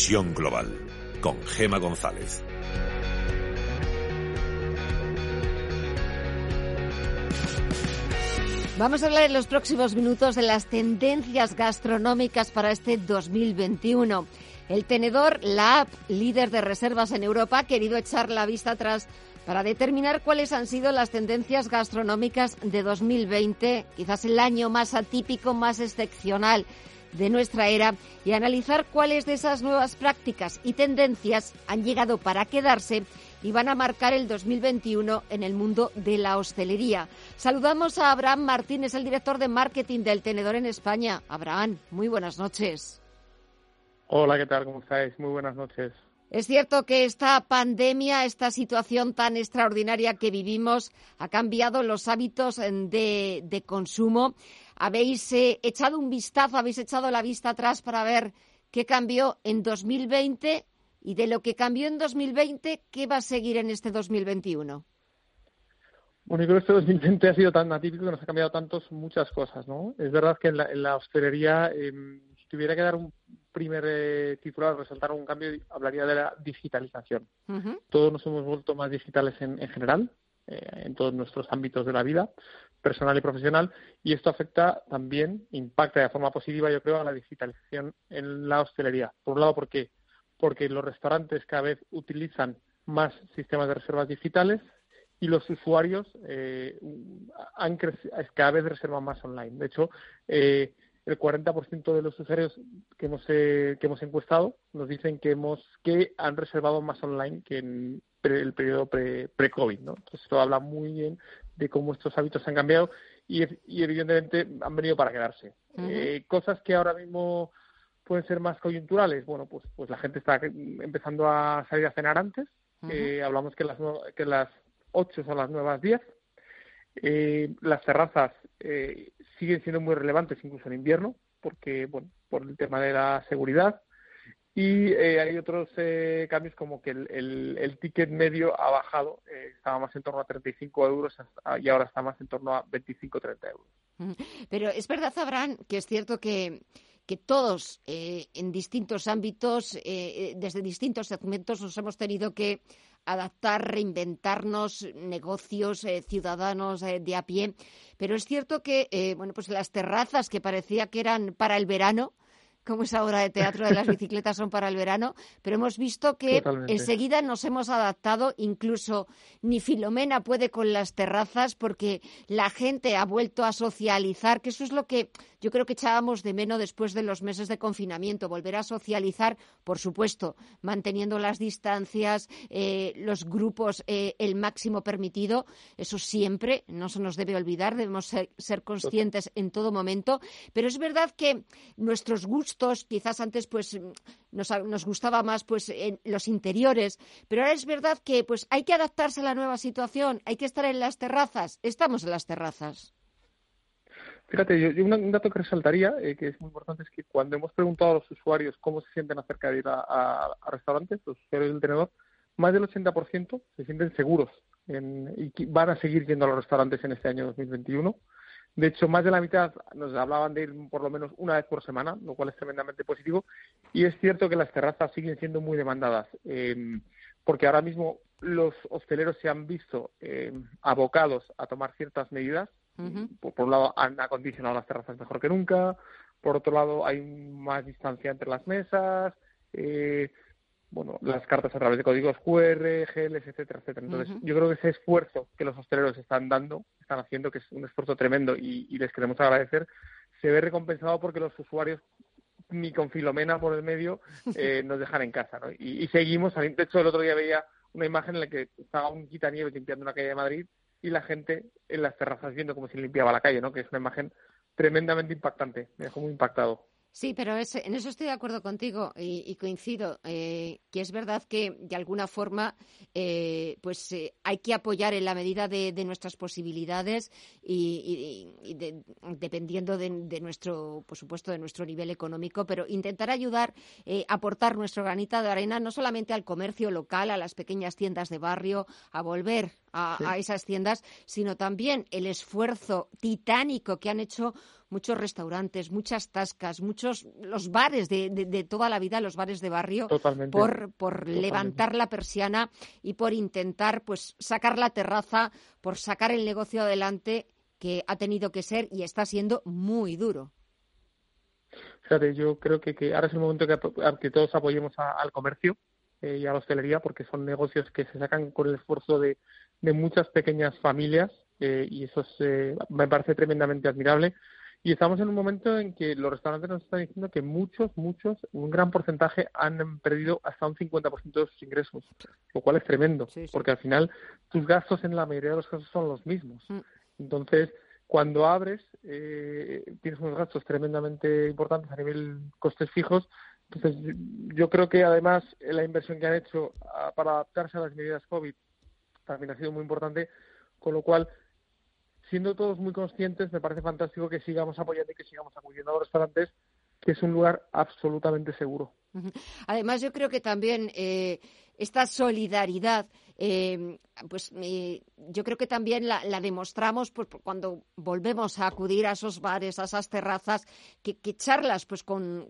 Global con Gema González. Vamos a hablar en los próximos minutos de las tendencias gastronómicas para este 2021. El tenedor, la app líder de reservas en Europa, ha querido echar la vista atrás para determinar cuáles han sido las tendencias gastronómicas de 2020, quizás el año más atípico, más excepcional de nuestra era y analizar cuáles de esas nuevas prácticas y tendencias han llegado para quedarse y van a marcar el 2021 en el mundo de la hostelería. Saludamos a Abraham Martínez, el director de marketing del Tenedor en España. Abraham, muy buenas noches. Hola, ¿qué tal? ¿Cómo estáis? Muy buenas noches. Es cierto que esta pandemia, esta situación tan extraordinaria que vivimos, ha cambiado los hábitos de, de consumo habéis eh, echado un vistazo, habéis echado la vista atrás para ver qué cambió en 2020 y de lo que cambió en 2020, ¿qué va a seguir en este 2021? Bueno, yo creo que este 2020 ha sido tan atípico que nos ha cambiado tantos muchas cosas, ¿no? Es verdad que en la, hostelería, em, si tuviera que dar un primer eh, titular, resaltar un cambio, hablaría de la digitalización. Todos nos hemos vuelto más digitales en, general, eh, en todos nuestros ámbitos de la vida personal y profesional y esto afecta también, impacta de forma positiva, yo creo, a la digitalización en la hostelería. Por un lado, ¿por qué? Porque los restaurantes cada vez utilizan más sistemas de reservas digitales y los usuarios eh, han cada vez reservan más online. De hecho, eh, el 40% de los usuarios que hemos, que hemos encuestado nos dicen que, hemos, que han reservado más online que en el periodo pre-COVID. ¿no? Entonces, esto habla muy bien de cómo estos hábitos han cambiado y, evidentemente han venido para quedarse. Eh, cosas que ahora mismo pueden ser más coyunturales, bueno, pues, pues la gente está empezando a salir a cenar antes. Eh, hablamos que las, que las 8 son las nuevas 10. Eh, las terrazas eh, siguen siendo muy relevantes incluso en invierno, porque, bueno, por el tema de la seguridad. Y eh, hay otros eh, cambios como que el, el, ticket medio ha bajado, eh, estaba más en torno a 35 euros y ahora está más en torno a 25-30 euros. Pero es verdad, Abraham, que es cierto que, que todos en distintos ámbitos, desde distintos segmentos, nos hemos tenido que adaptar, reinventarnos, negocios, ciudadanos de a pie. Pero es cierto que, bueno, pues las terrazas que parecía que eran para el verano, como esa obra de teatro de las bicicletas son para el verano, pero hemos visto que enseguida nos hemos adaptado, incluso ni Filomena puede con las terrazas porque la gente ha vuelto a socializar, que eso es lo que yo creo que echábamos de menos después de los meses de confinamiento, volver a socializar, por supuesto, manteniendo las distancias, eh, los grupos, eh, el máximo permitido, eso siempre, no se nos debe olvidar, debemos ser, ser conscientes en todo momento, pero es verdad que nuestros gustos quizás antes pues nos, nos gustaba más pues en los interiores, pero ahora es verdad que pues hay que adaptarse a la nueva situación, hay que estar en las terrazas, estamos en las terrazas. Fíjate, yo, un dato que resaltaría, eh, que es muy importante, es que cuando hemos preguntado a los usuarios cómo se sienten acerca de ir a, restaurantes, los usuarios del tenedor, más del 80% se sienten seguros y van a seguir yendo a los restaurantes en este año 2021. De hecho, más de la mitad nos hablaban de ir por lo menos una vez por semana, lo cual es tremendamente positivo. Y es cierto que las terrazas siguen siendo muy demandadas, em, porque ahora mismo los hosteleros se han visto em, abocados a tomar ciertas medidas. por, un lado, han acondicionado las terrazas mejor que nunca. Por otro lado, hay más distancia entre las mesas. Eh, bueno, las cartas a través de códigos QR, GLs, etcétera, etcétera. Entonces, yo creo que ese esfuerzo que los hosteleros están dando, están haciendo, que es un esfuerzo tremendo y, les queremos agradecer, se ve recompensado porque los usuarios ni con Filomena por el medio eh, nos dejan en casa, ¿no? Y, seguimos, de hecho el otro día veía una imagen en la que estaba un quitanieves limpiando una calle de Madrid y la gente en las terrazas viendo cómo se limpiaba la calle, ¿no? Que es una imagen tremendamente impactante, me dejó muy impactado. Sí, pero en eso estoy de acuerdo contigo y, coincido, eh, que es verdad que de alguna forma eh, pues eh, hay que apoyar en la medida de, nuestras posibilidades y, dependiendo de, nuestro, por supuesto, de nuestro nivel económico, pero intentar ayudar, aportar nuestro granito de arena no solamente al comercio local, a las pequeñas tiendas de barrio, a volver a, esas tiendas, sino también el esfuerzo titánico que han hecho muchos restaurantes, muchas tascas, muchos los bares de, toda la vida, los bares de barrio, por, por levantar la persiana y por intentar pues sacar la terraza, por sacar el negocio adelante que ha tenido que ser y está siendo muy duro. Fíjate, yo creo que, ahora es el momento que, que todos apoyemos al comercio eh, y a la hostelería porque son negocios que se sacan con el esfuerzo de, de muchas pequeñas familias eh, y eso eh, me parece tremendamente admirable. Y estamos en un momento en que los restaurantes nos están diciendo que muchos, muchos, un gran porcentaje han perdido hasta un 50% de sus ingresos, lo cual es tremendo, porque al final tus gastos en la mayoría de los casos son los mismos. Mm. Entonces, cuando abres, eh, tienes unos gastos tremendamente importantes a nivel costes fijos. Entonces, yo creo que además la inversión que han hecho ah, para adaptarse a las medidas COVID también ha sido muy importante, con lo cual, siendo todos muy conscientes, me parece fantástico que sigamos apoyando y que sigamos acudiendo a los restaurantes, que es un lugar absolutamente seguro. Además, yo creo que también eh, esta solidaridad eh, pues eh, yo creo que también la, demostramos pues, cuando volvemos a acudir a esos bares, a esas terrazas, que, charlas pues con,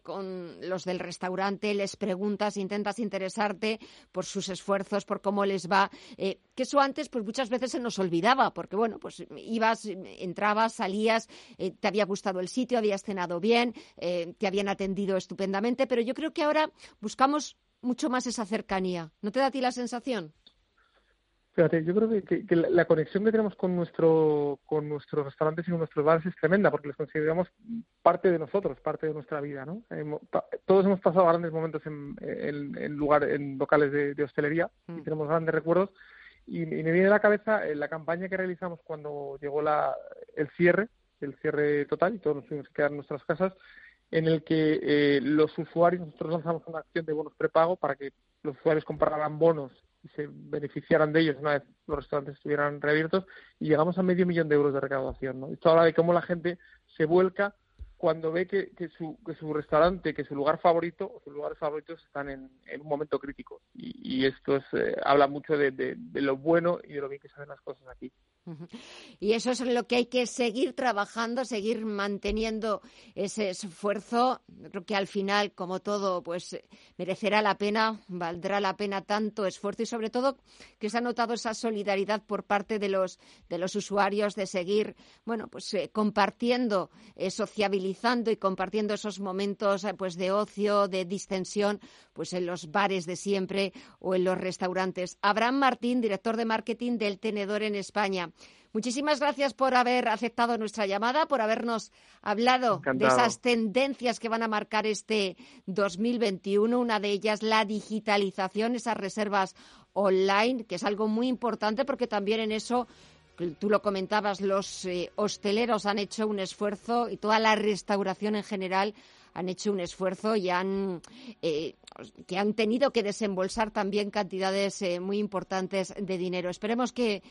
los del restaurante, les preguntas, intentas interesarte por sus esfuerzos, por cómo les va, eh, que eso antes pues muchas veces se nos olvidaba, porque bueno, pues ibas, entrabas, salías, te había gustado el sitio, habías cenado bien, te habían atendido estupendamente, pero yo creo que ahora buscamos mucho más esa cercanía. ¿No te da a ti la sensación? Fíjate, yo creo que, la, conexión que tenemos con nuestro con nuestros restaurantes y con nuestros bares es tremenda porque los consideramos parte de nosotros, parte de nuestra vida, ¿no? todos hemos pasado grandes momentos en, en, lugar, en locales de, hostelería y mm. tenemos grandes recuerdos y, me viene a la cabeza eh, la campaña que realizamos cuando llegó la, el cierre, el cierre total y todos nos tuvimos que quedar en nuestras casas, en el que eh, los usuarios, nosotros lanzamos una acción de bonos prepago para que los usuarios compraran bonos y se beneficiaran de ellos una vez los restaurantes estuvieran reabiertos y llegamos a medio millón de euros de recaudación. ¿no? Esto habla de cómo la gente se vuelca cuando ve que, que, su, que su restaurante, que su lugar favorito o sus lugares favoritos están en, un momento crítico. Y, esto eh, habla mucho de, de, lo bueno y de lo bien que se las cosas aquí. Y eso es lo que hay que seguir trabajando, seguir manteniendo ese esfuerzo. Creo que al final, como todo, pues merecerá la pena, valdrá la pena tanto esfuerzo y sobre todo que se ha notado esa solidaridad por parte de los de los usuarios de seguir, bueno, pues eh, compartiendo, eh, sociabilizando y compartiendo esos momentos eh, pues de ocio, de distensión, pues en los bares de siempre o en los restaurantes. Abraham Martín, director de marketing del Tenedor en España. Muchísimas gracias por haber aceptado nuestra llamada, por habernos hablado de esas tendencias que van a marcar este 2021. Una de ellas, la digitalización, esas reservas online, que es algo muy importante porque también en eso tú lo comentabas, los eh, hosteleros han hecho un esfuerzo y toda la restauración en general han hecho un esfuerzo y han eh, que han tenido que desembolsar también cantidades eh, muy importantes de dinero. Esperemos que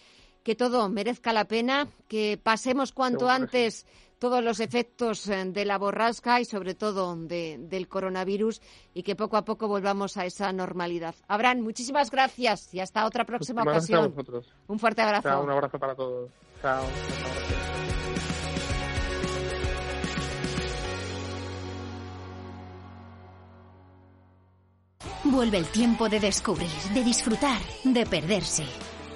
que todo merezca la pena, que pasemos cuanto antes todos los efectos eh, de la borrasca y sobre todo del coronavirus y que poco a poco volvamos a esa normalidad. Abraham, muchísimas gracias y hasta otra próxima ocasión. Un fuerte abrazo. un abrazo para todos. Chao. Vuelve el tiempo de descubrir, de disfrutar, de perderse.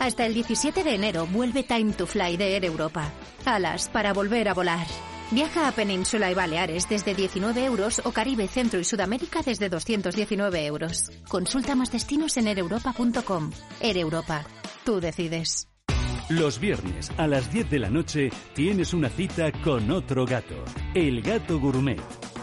Hasta el 17 de enero vuelve Time to Fly de Air Europa. Alas para volver a volar. Viaja a Península y Baleares desde 19 euros o Caribe, Centro y Sudamérica desde 219 euros. Consulta más destinos en ereuropa.com. Air. Tú decides. Los viernes a las 10 de la noche tienes una cita con otro gato, el gato gourmet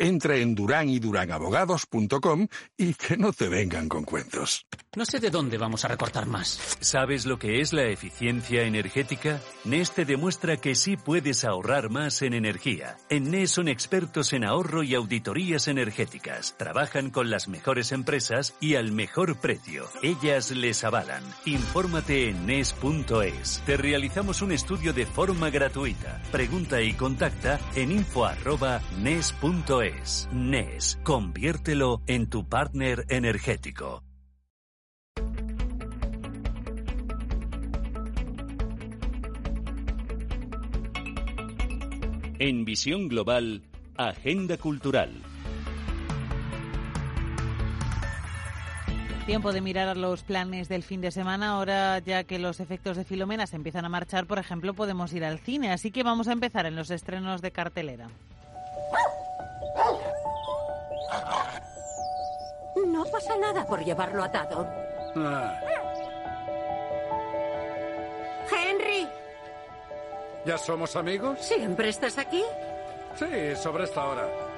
Entra en duranydurangabogados.com y que no te vengan con cuentos. No sé de dónde vamos a recortar más. ¿Sabes lo que es la eficiencia energética? Neste demuestra que sí puedes ahorrar más en energía. En NES son expertos en ahorro y auditorías energéticas. Trabajan con las mejores empresas y al mejor precio. Ellas les avalan. Infórmate en NES.es. Te realizamos un estudio de forma gratuita. Pregunta y contacta en info.nes.es. NES, conviértelo en tu partner energético. En Visión Global, Agenda Cultural. Tiempo de mirar los planes del fin de semana. Ahora, ya que los efectos de Filomena se empiezan a marchar, por ejemplo, podemos ir al cine. Así que vamos a empezar en los estrenos de cartelera. No pasa nada por llevarlo atado. Ah. ¡Henry! ¿Ya somos amigos? ¿Siempre estás aquí? Sí, sobre esta hora.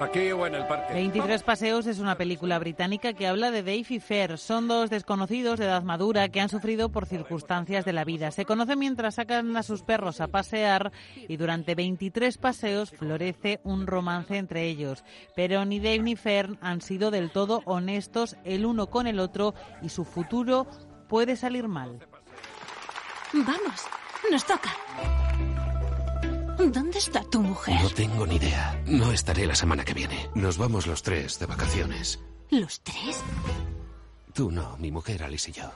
Aquí o en el parque. 23 Paseos es una película británica que habla de Dave y Fer. Son dos desconocidos de edad madura que han sufrido por circunstancias de la vida. Se conocen mientras sacan a sus perros a pasear y durante 23 paseos florece un romance entre ellos. Pero ni Dave ni Fer han sido del todo honestos el uno con el otro y su futuro puede salir mal. Vamos, nos toca. ¿Dónde está tu mujer? No tengo ni idea. No estaré la semana que viene. Nos vamos los tres de vacaciones. ¿Los tres? Tú no, mi mujer Alice y yo.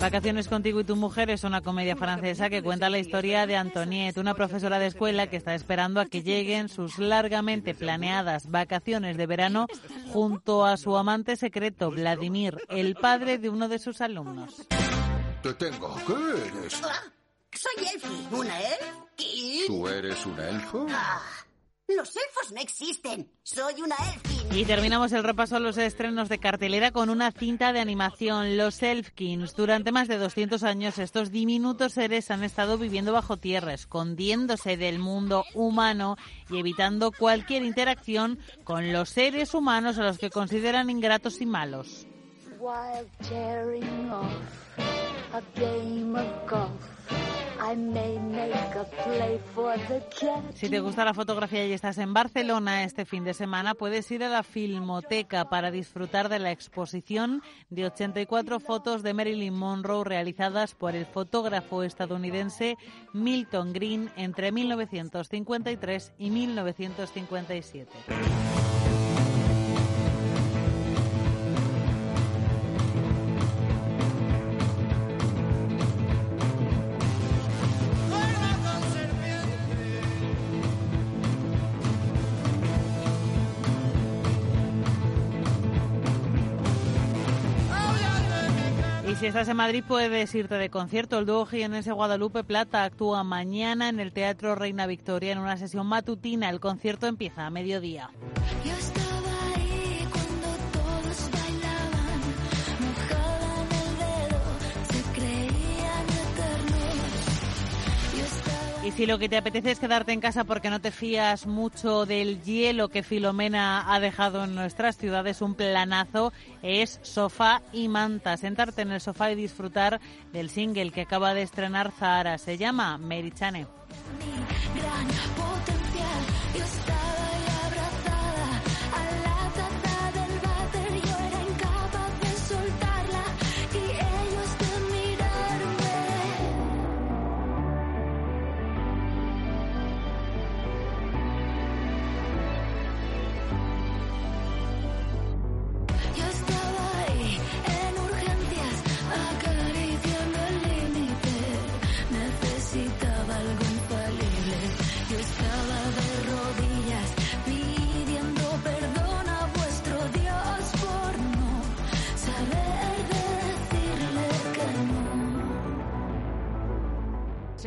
Vacaciones contigo y tu mujer es una comedia francesa que cuenta la historia de Antoniette, una profesora de escuela que está esperando a que lleguen sus largamente planeadas vacaciones de verano junto a su amante secreto, Vladimir, el padre de uno de sus alumnos. Te tengo. ¿Qué eres? Soy Elfi. ¿Una elf? ¿Tú eres un elfo? Ah, los elfos no existen. Soy una elfin. Y terminamos el repaso a los estrenos de cartelera con una cinta de animación, Los Elfkins. Durante más de 200 años, estos diminutos seres han estado viviendo bajo tierra, escondiéndose del mundo humano y evitando cualquier interacción con los seres humanos a los que consideran ingratos y malos. While Si te gusta la fotografía y estás en Barcelona este fin de semana, puedes ir a la Filmoteca para disfrutar de la exposición de 84 fotos de Marilyn Monroe realizadas por el fotógrafo estadounidense Milton Green entre 1953 y 1957. Si estás en Madrid puedes irte de concierto. El dúo jienense Guadalupe Plata actúa mañana en el Teatro Reina Victoria en una sesión matutina. El concierto empieza a mediodía. Y si lo que te apetece es quedarte en casa porque no te fías mucho del hielo que Filomena ha dejado en nuestras ciudades, un planazo es sofá y manta. Sentarte en el sofá y disfrutar del single que acaba de estrenar Zahara. Se llama Merichane.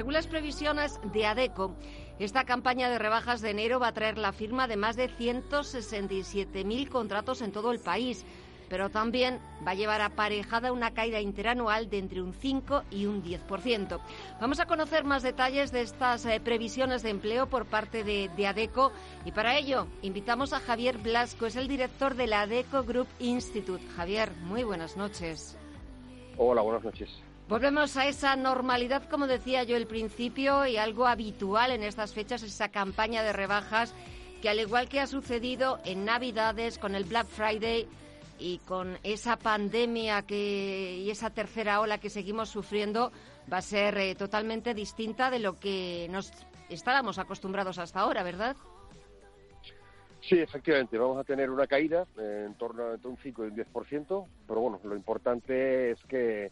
Según las previsiones de ADECO, esta campaña de rebajas de enero va a traer la firma de más de 167.000 contratos en todo el país, pero también va a llevar aparejada una caída interanual de entre un 5 y un 10%. Vamos a conocer más detalles de estas eh, previsiones de empleo por parte de, de ADECO y para ello invitamos a Javier Blasco, es el director de la ADECO Group Institute. Javier, muy buenas noches. Hola, buenas noches. Volvemos a esa normalidad, como decía yo al principio, y algo habitual en estas fechas, esa campaña de rebajas que al igual que ha sucedido en Navidades con el Black Friday y con esa pandemia que, y esa tercera ola que seguimos sufriendo, va a ser eh, totalmente distinta de lo que nos estábamos acostumbrados hasta ahora, ¿verdad? Sí, efectivamente, vamos a tener una caída eh, en torno a un 5 y un 10%, pero bueno, lo importante es que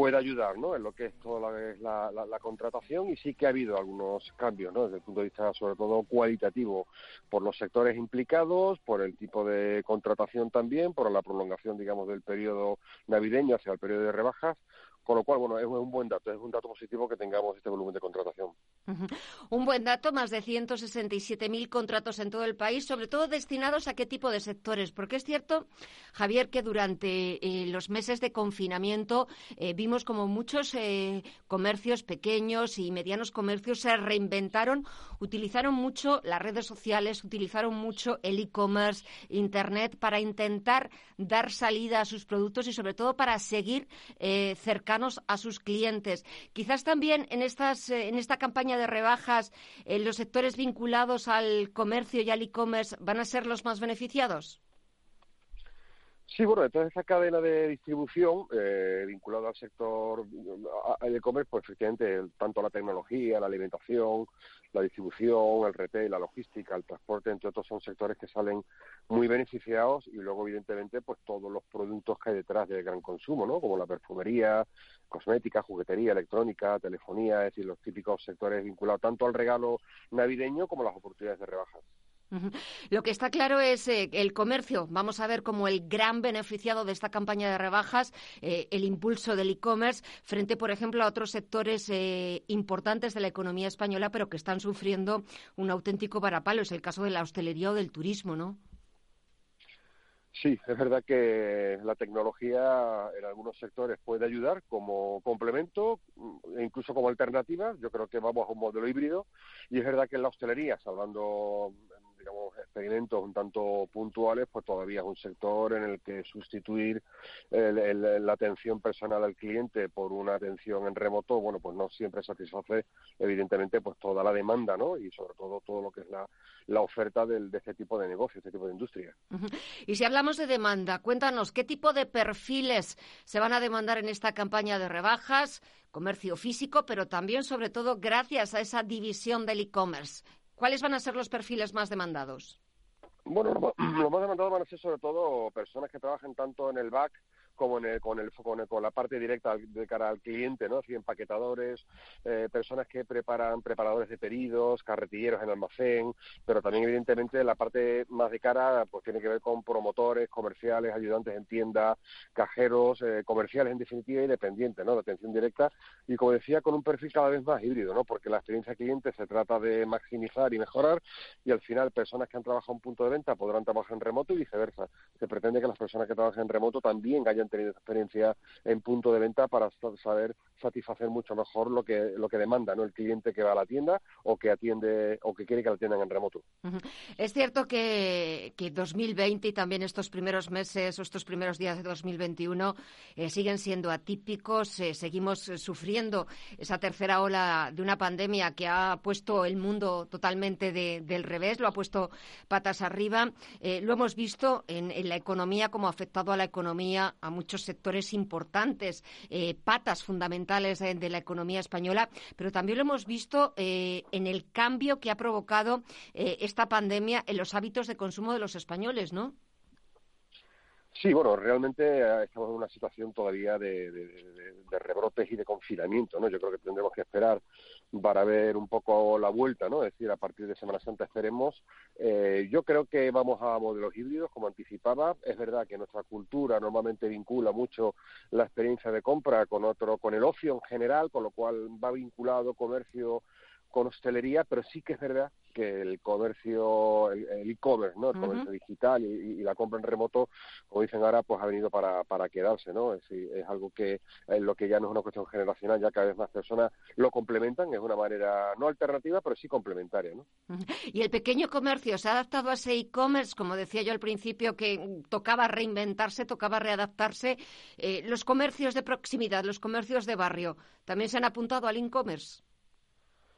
pueda ayudar ¿no? en lo que es toda la- la- la contratación y sí que ha habido algunos cambios ¿no? desde el punto de vista sobre todo cualitativo por los sectores implicados, por el tipo de contratación también, por la prolongación digamos del periodo navideño hacia el periodo de rebajas, con lo cual bueno es un buen dato, es un dato positivo que tengamos este volumen de contratación. Un buen dato, más de 167.000 contratos en todo el país, sobre todo destinados a qué tipo de sectores. Porque es cierto, Javier, que durante eh, los meses de confinamiento eh, vimos como muchos eh, comercios pequeños y medianos comercios se reinventaron, utilizaron mucho las redes sociales, utilizaron mucho el e-commerce, Internet, para intentar dar salida a sus productos y sobre todo para seguir eh, a sus clientes. Quizás también en, estas, eh, en esta campaña de rebajas eh, los sectores vinculados al comercio y al e-commerce van a ser los más beneficiados. Sí, bueno, de toda esa cadena de distribución eh, vinculada al sector del e-commerce, pues efectivamente, tanto la tecnología, la alimentación, la distribución, el retail, la logística, el transporte, entre otros, son sectores que salen muy beneficiados y luego, evidentemente, pues todos los productos que hay detrás del gran consumo, ¿no? Como la perfumería, cosmética, juguetería, electrónica, telefonía, es decir, los típicos sectores vinculados tanto al regalo navideño como a las oportunidades de rebajas. Lo que está claro es eh, el comercio. Vamos a ver como el gran beneficiado de esta campaña de rebajas, eh, el impulso del e-commerce, frente, por ejemplo, a otros sectores eh, importantes de la economía española, pero que están sufriendo un auténtico varapalo. Es el caso de la hostelería o del turismo, ¿no? Sí, es verdad que la tecnología en algunos sectores puede ayudar como complemento e incluso como alternativa. Yo creo que vamos a un modelo híbrido y es verdad que en la hostelería, salvando digamos, experimentos un tanto puntuales, pues todavía es un sector en el que sustituir la atención personal al cliente por una atención en remoto, bueno, pues no siempre satisface, evidentemente, pues toda la demanda, ¿no? Y sobre todo todo lo que es la, la oferta del, de este tipo de negocio, este tipo de industria. Y si hablamos de demanda, cuéntanos, ¿qué tipo de perfiles se van a demandar en esta campaña de rebajas? Comercio físico, pero también, sobre todo, gracias a esa división del e-commerce. ¿Cuáles van a ser los perfiles más demandados? Bueno, lo, más demandado van a ser sobre todo personas que trabajen tanto en el back como en el, con, el, con, la parte directa de cara al cliente, ¿no? Así, empaquetadores, eh, personas que preparan preparadores de pedidos, carretilleros en almacén, pero también evidentemente la parte más de cara pues tiene que ver con promotores, comerciales, ayudantes en tienda, cajeros, eh, comerciales en definitiva y dependientes, ¿no? De atención directa y como decía con un perfil cada vez más híbrido, ¿no? Porque la experiencia cliente se trata de maximizar y mejorar y al final personas que han trabajado en punto de venta podrán trabajar en remoto y viceversa. Se pretende que las personas que trabajen en remoto también hayan tenido experiencia en punto de venta para saber satisfacer mucho mejor lo que lo que demanda no el cliente que va a la tienda o que atiende o que quiere que la atiendan en remoto. Es cierto que, que 2020 y también estos primeros meses o estos primeros días de 2021 eh, siguen siendo atípicos eh, seguimos eh, sufriendo esa tercera ola de una pandemia que ha puesto el mundo totalmente del revés lo ha puesto patas arriba. Lo hemos visto en, la economía como ha afectado a la economía muchos sectores importantes patas fundamentales de la economía española, pero también lo hemos visto eh, en el cambio que ha provocado eh, esta pandemia en los hábitos de consumo de los españoles, ¿no? Sí, bueno, realmente eh, estamos en una situación todavía de, rebrotes y de confinamiento, ¿no? Yo creo que tendremos que esperar para ver un poco la vuelta, ¿no? Es decir, a partir de Semana Santa esperemos. Eh, yo creo que vamos a modelos híbridos, como anticipaba. Es verdad que nuestra cultura normalmente vincula mucho la experiencia de compra con otro, con el ocio en general, con lo cual va vinculado comercio con hostelería, pero sí que es verdad que el comercio, el e-commerce, ¿no? El comercio digital y, la compra en remoto, como dicen ahora, pues ha venido para, para quedarse, ¿no? Es, es algo que es lo que ya no es una cuestión generacional, ya cada vez más personas lo complementan, es una manera no alternativa, pero sí complementaria, ¿no? Y el pequeño comercio se ha adaptado a ese e-commerce, como decía yo al principio, que tocaba reinventarse, tocaba readaptarse. Eh, los comercios de proximidad, los comercios de barrio, también se han apuntado al e-commerce.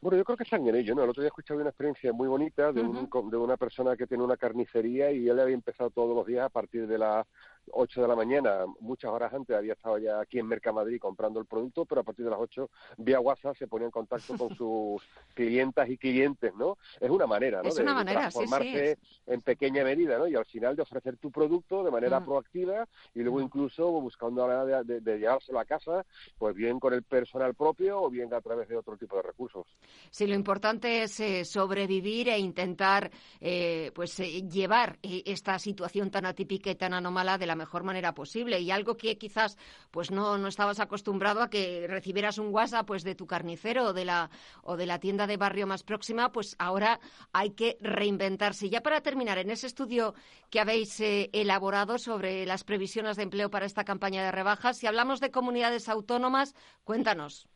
Bueno, yo creo que están en ello, ¿no? El otro día escuchado una experiencia muy bonita de, un, de una persona que tiene una carnicería y él había empezado todos los días a partir de la 8 de la mañana, muchas horas antes había estado ya aquí en Mercamadrid comprando el producto, pero a partir de las 8 vía WhatsApp se ponía en contacto con sus clientas y clientes, ¿no? Es una manera, ¿no? Es una de, manera, transformarse en pequeña medida, ¿no? Y al final de ofrecer tu producto de manera mm. proactiva y luego mm. incluso buscando la manera de, de, llevárselo a casa, pues bien con el personal propio o bien a través de otro tipo de recursos. Sí, lo importante es eh, sobrevivir e intentar, eh, pues, eh, llevar esta situación tan atípica y tan anómala de la mejor manera posible y algo que quizás pues no, no estabas acostumbrado a que recibieras un WhatsApp pues de tu carnicero o de la o de la tienda de barrio más próxima, pues ahora hay que reinventarse. Ya para terminar, en ese estudio que habéis eh, elaborado sobre las previsiones de empleo para esta campaña de rebajas, si hablamos de comunidades autónomas, cuéntanos.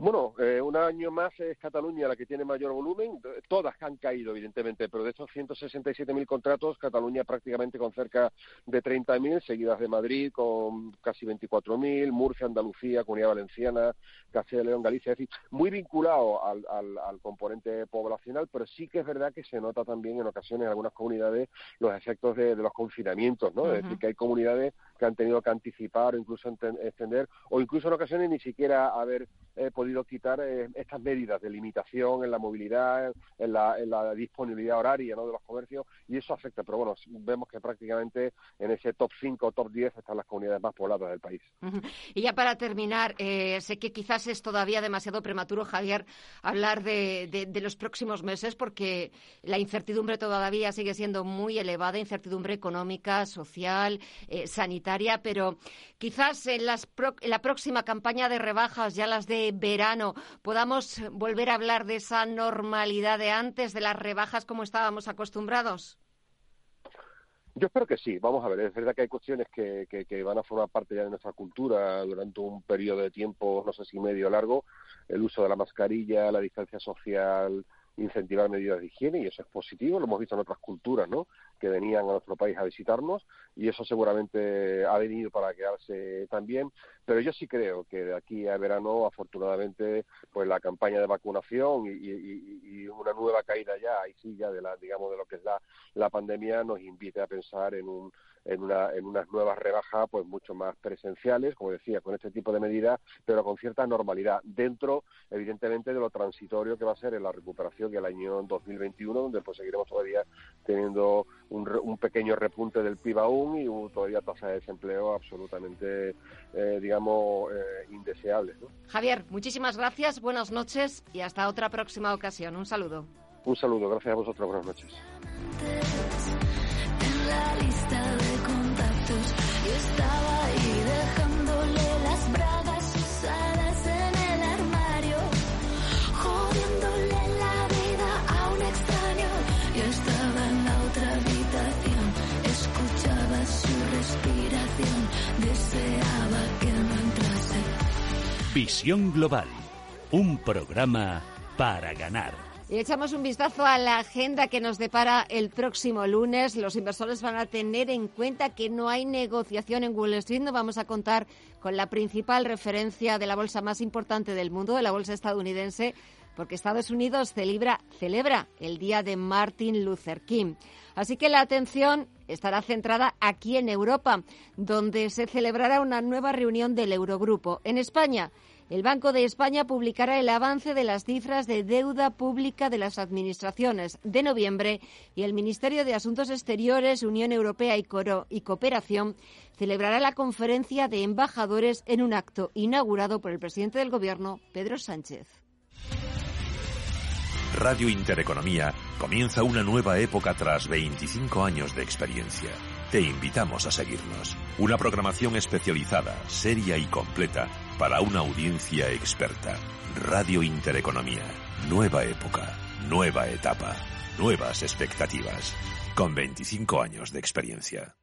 Bueno, eh, un año más es Cataluña la que tiene mayor volumen. Todas han caído, evidentemente, pero de esos 167.000 contratos, Cataluña prácticamente con cerca de 30.000, seguidas de Madrid con casi 24.000, Murcia, Andalucía, Comunidad Valenciana, Castilla y León, Galicia. Es decir, muy vinculado al, al, al componente poblacional, pero sí que es verdad que se nota también en ocasiones en algunas comunidades los efectos de, de los confinamientos, ¿no? Es decir, que hay comunidades que han tenido que anticipar o incluso extender, o incluso en ocasiones ni siquiera haber eh, podido quitar eh, estas medidas de limitación en la movilidad, en la, disponibilidad horaria de los comercios, y eso afecta. Pero bueno, vemos que prácticamente en ese top 5 o top 10 están las comunidades más pobladas del país. Y ya para terminar, eh, sé que quizás es todavía demasiado prematuro, Javier, hablar de, los próximos meses, porque la incertidumbre todavía sigue siendo muy elevada, incertidumbre económica, social, eh, sanitaria, pero quizás en, las pro, en la próxima campaña de rebajas, ya las de verano, podamos volver a hablar de esa normalidad de antes, de las rebajas como estábamos acostumbrados. Yo espero que sí. Vamos a ver, es verdad que hay cuestiones que, que, que, van a formar parte ya de nuestra cultura durante un periodo de tiempo, no sé si medio o largo, el uso de la mascarilla, la distancia social, incentivar medidas de higiene y eso es positivo, lo hemos visto en otras culturas, ¿no? Que venían a nuestro país a visitarnos y eso seguramente ha venido para quedarse también, pero yo sí creo que de aquí a verano, afortunadamente, pues la campaña de vacunación y, y, y una nueva caída ya, ahí sí ya de la, digamos, de lo que es la, la pandemia nos invite a pensar en un en, una, en unas nuevas rebajas pues mucho más presenciales, como decía, con este tipo de medidas, pero con cierta normalidad, dentro, evidentemente, de lo transitorio que va a ser en la recuperación y el año 2021, donde pues seguiremos todavía teniendo un, un pequeño repunte del PIB aún y un, todavía tasa de desempleo absolutamente, eh, digamos, eh, indeseables. ¿no? Javier, muchísimas gracias, buenas noches y hasta otra próxima ocasión. Un saludo. Un saludo, gracias a vosotros, buenas noches. La lista de contactos y estaba ahí Visión Global, un programa para ganar. Y echamos un vistazo a la agenda que nos depara el próximo lunes. Los inversores van a tener en cuenta que no hay negociación en Wall Street. No vamos a contar con la principal referencia de la bolsa más importante del mundo, de la bolsa estadounidense, porque Estados Unidos celebra, celebra el día de Martin Luther King. Así que la atención estará centrada aquí en Europa, donde se celebrará una nueva reunión del Eurogrupo. En España, el Banco de España publicará el avance de las cifras de deuda pública de las administraciones de noviembre y el Ministerio de Asuntos Exteriores, Unión Europea y, Coro y Cooperación celebrará la conferencia de embajadores en un acto inaugurado por el presidente del Gobierno, Pedro Sánchez. Radio Intereconomía comienza una nueva época tras 25 años de experiencia. Te invitamos a seguirnos. Una programación especializada, seria y completa para una audiencia experta. Radio Intereconomía. Nueva época, nueva etapa, nuevas expectativas. Con 25 años de experiencia.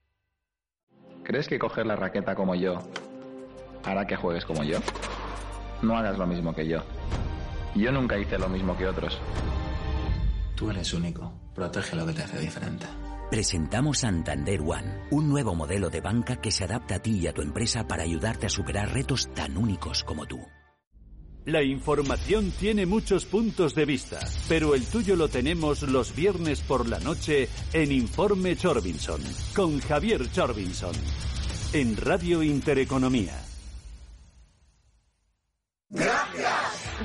¿Crees que coger la raqueta como yo hará que juegues como yo? No hagas lo mismo que yo. Yo nunca hice lo mismo que otros. Tú eres único. Protege lo que te hace diferente. Presentamos Santander One, un nuevo modelo de banca que se adapta a ti y a tu empresa para ayudarte a superar retos tan únicos como tú. La información tiene muchos puntos de vista, pero el tuyo lo tenemos los viernes por la noche en Informe Chorbinson, con Javier Chorbinson, en Radio Intereconomía.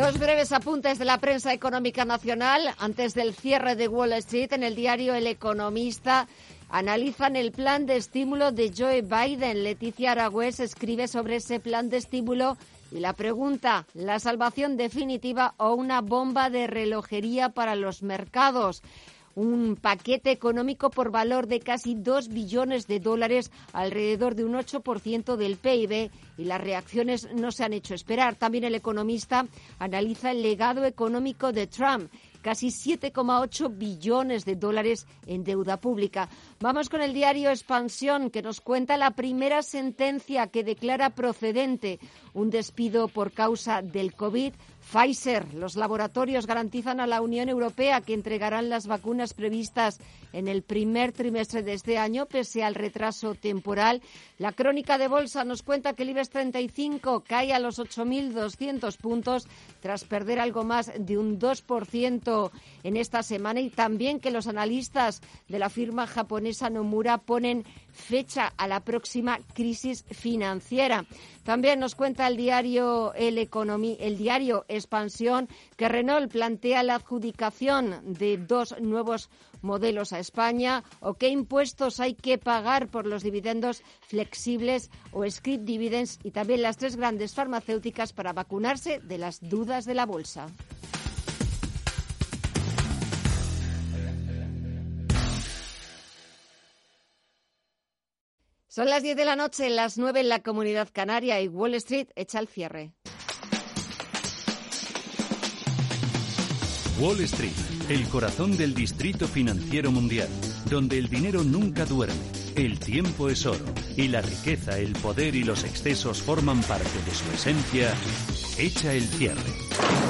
Dos breves apuntes de la prensa económica nacional antes del cierre de Wall Street en el diario El Economista. analizan el plan de estímulo de Joe Biden. Leticia Aragüés escribe sobre ese plan de estímulo y la pregunta, ¿la salvación definitiva o una bomba de relojería para los mercados? Un paquete económico por valor de casi 2 billones de dólares, alrededor de un 8% del PIB, y las reacciones no se han hecho esperar. También el economista analiza el legado económico de Trump casi 7,8 billones de dólares en deuda pública. Vamos con el diario Expansión, que nos cuenta la primera sentencia que declara procedente un despido por causa del COVID. Pfizer, los laboratorios garantizan a la Unión Europea que entregarán las vacunas previstas en el primer trimestre de este año, pese al retraso temporal. La crónica de bolsa nos cuenta que el IBEX 35 cae a los 8.200 puntos tras perder algo más de un 2% en esta semana y también que los analistas de la firma japonesa Nomura ponen fecha a la próxima crisis financiera. También nos cuenta el diario El, el diario Expansión que Renault plantea la adjudicación de dos nuevos modelos a España o qué impuestos hay que pagar por los dividendos flexibles o script dividends y también las tres grandes farmacéuticas para vacunarse de las dudas de la bolsa. Son las 10 de la noche, las 9 en la comunidad canaria y Wall Street echa el cierre. Wall Street, el corazón del distrito financiero mundial, donde el dinero nunca duerme, el tiempo es oro y la riqueza, el poder y los excesos forman parte de su esencia, echa el cierre.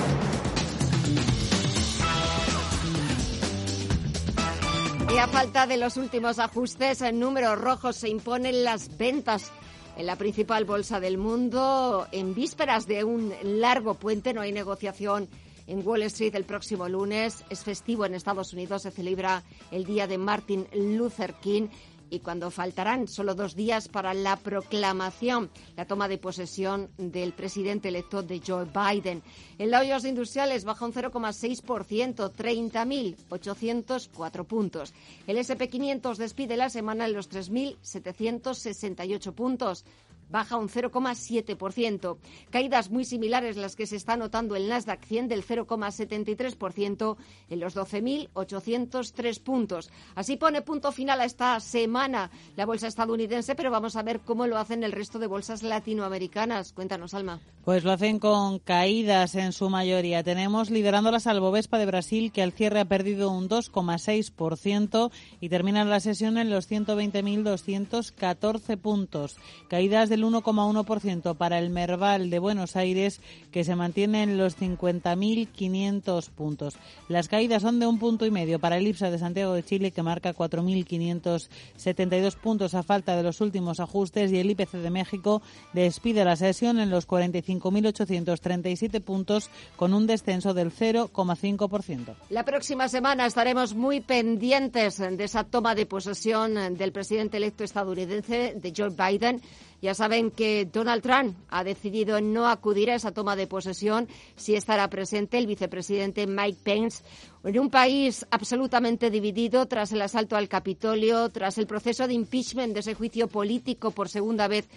A falta de los últimos ajustes en números rojos se imponen las ventas en la principal bolsa del mundo. En vísperas de un largo puente no hay negociación en Wall Street el próximo lunes. Es festivo en Estados Unidos, se celebra el día de Martin Luther King y cuando faltarán solo dos días para la proclamación, la toma de posesión del presidente electo de Joe Biden. El Dow Jones Industriales baja un 0,6%, 30.804 puntos. El SP500 despide la semana en los 3.768 puntos baja un 0,7%. Caídas muy similares las que se está notando el Nasdaq 100 del 0,73% en los 12.803 puntos. Así pone punto final a esta semana la bolsa estadounidense, pero vamos a ver cómo lo hacen el resto de bolsas latinoamericanas. Cuéntanos, Alma. Pues lo hacen con caídas en su mayoría. Tenemos liderando la Salvovespa de Brasil, que al cierre ha perdido un 2,6% y termina la sesión en los 120.214 puntos. Caídas del 1,1% para el Merval de Buenos Aires, que se mantiene en los 50.500 puntos. Las caídas son de un punto y medio para el IPSA de Santiago de Chile, que marca 4.572 puntos a falta de los últimos ajustes, y el IPC de México despide la sesión en los 45.837 puntos, con un descenso del 0,5%. La próxima semana estaremos muy pendientes de esa toma de posesión del presidente electo estadounidense, de Joe Biden. Ya saben que Donald Trump ha decidido no acudir a esa toma de posesión si estará presente el vicepresidente Mike Pence en un país absolutamente dividido tras el asalto al Capitolio, tras el proceso de impeachment de ese juicio político por segunda vez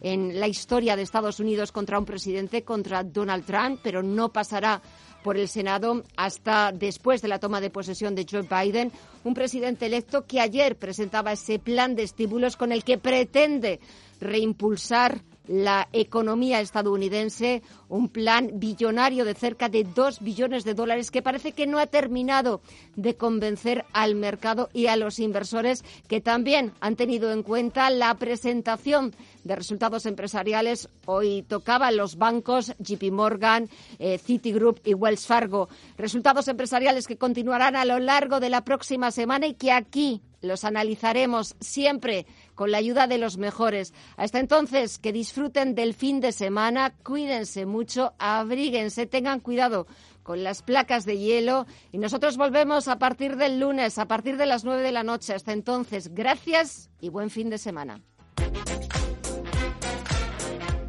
en la historia de Estados Unidos contra un presidente, contra Donald Trump, pero no pasará por el Senado hasta después de la toma de posesión de Joe Biden, un presidente electo que ayer presentaba ese plan de estímulos con el que pretende reimpulsar la economía estadounidense, un plan billonario de cerca de dos billones de dólares que parece que no ha terminado de convencer al mercado y a los inversores que también han tenido en cuenta la presentación de resultados empresariales. Hoy tocaban los bancos JP Morgan, eh, Citigroup y Wells Fargo. Resultados empresariales que continuarán a lo largo de la próxima semana y que aquí los analizaremos siempre con la ayuda de los mejores. Hasta entonces, que disfruten del fin de semana, cuídense mucho, abríguense, tengan cuidado con las placas de hielo y nosotros volvemos a partir del lunes, a partir de las nueve de la noche. Hasta entonces, gracias y buen fin de semana.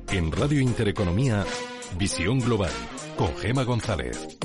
En Radio Intereconomía, Visión Global, con Gema González.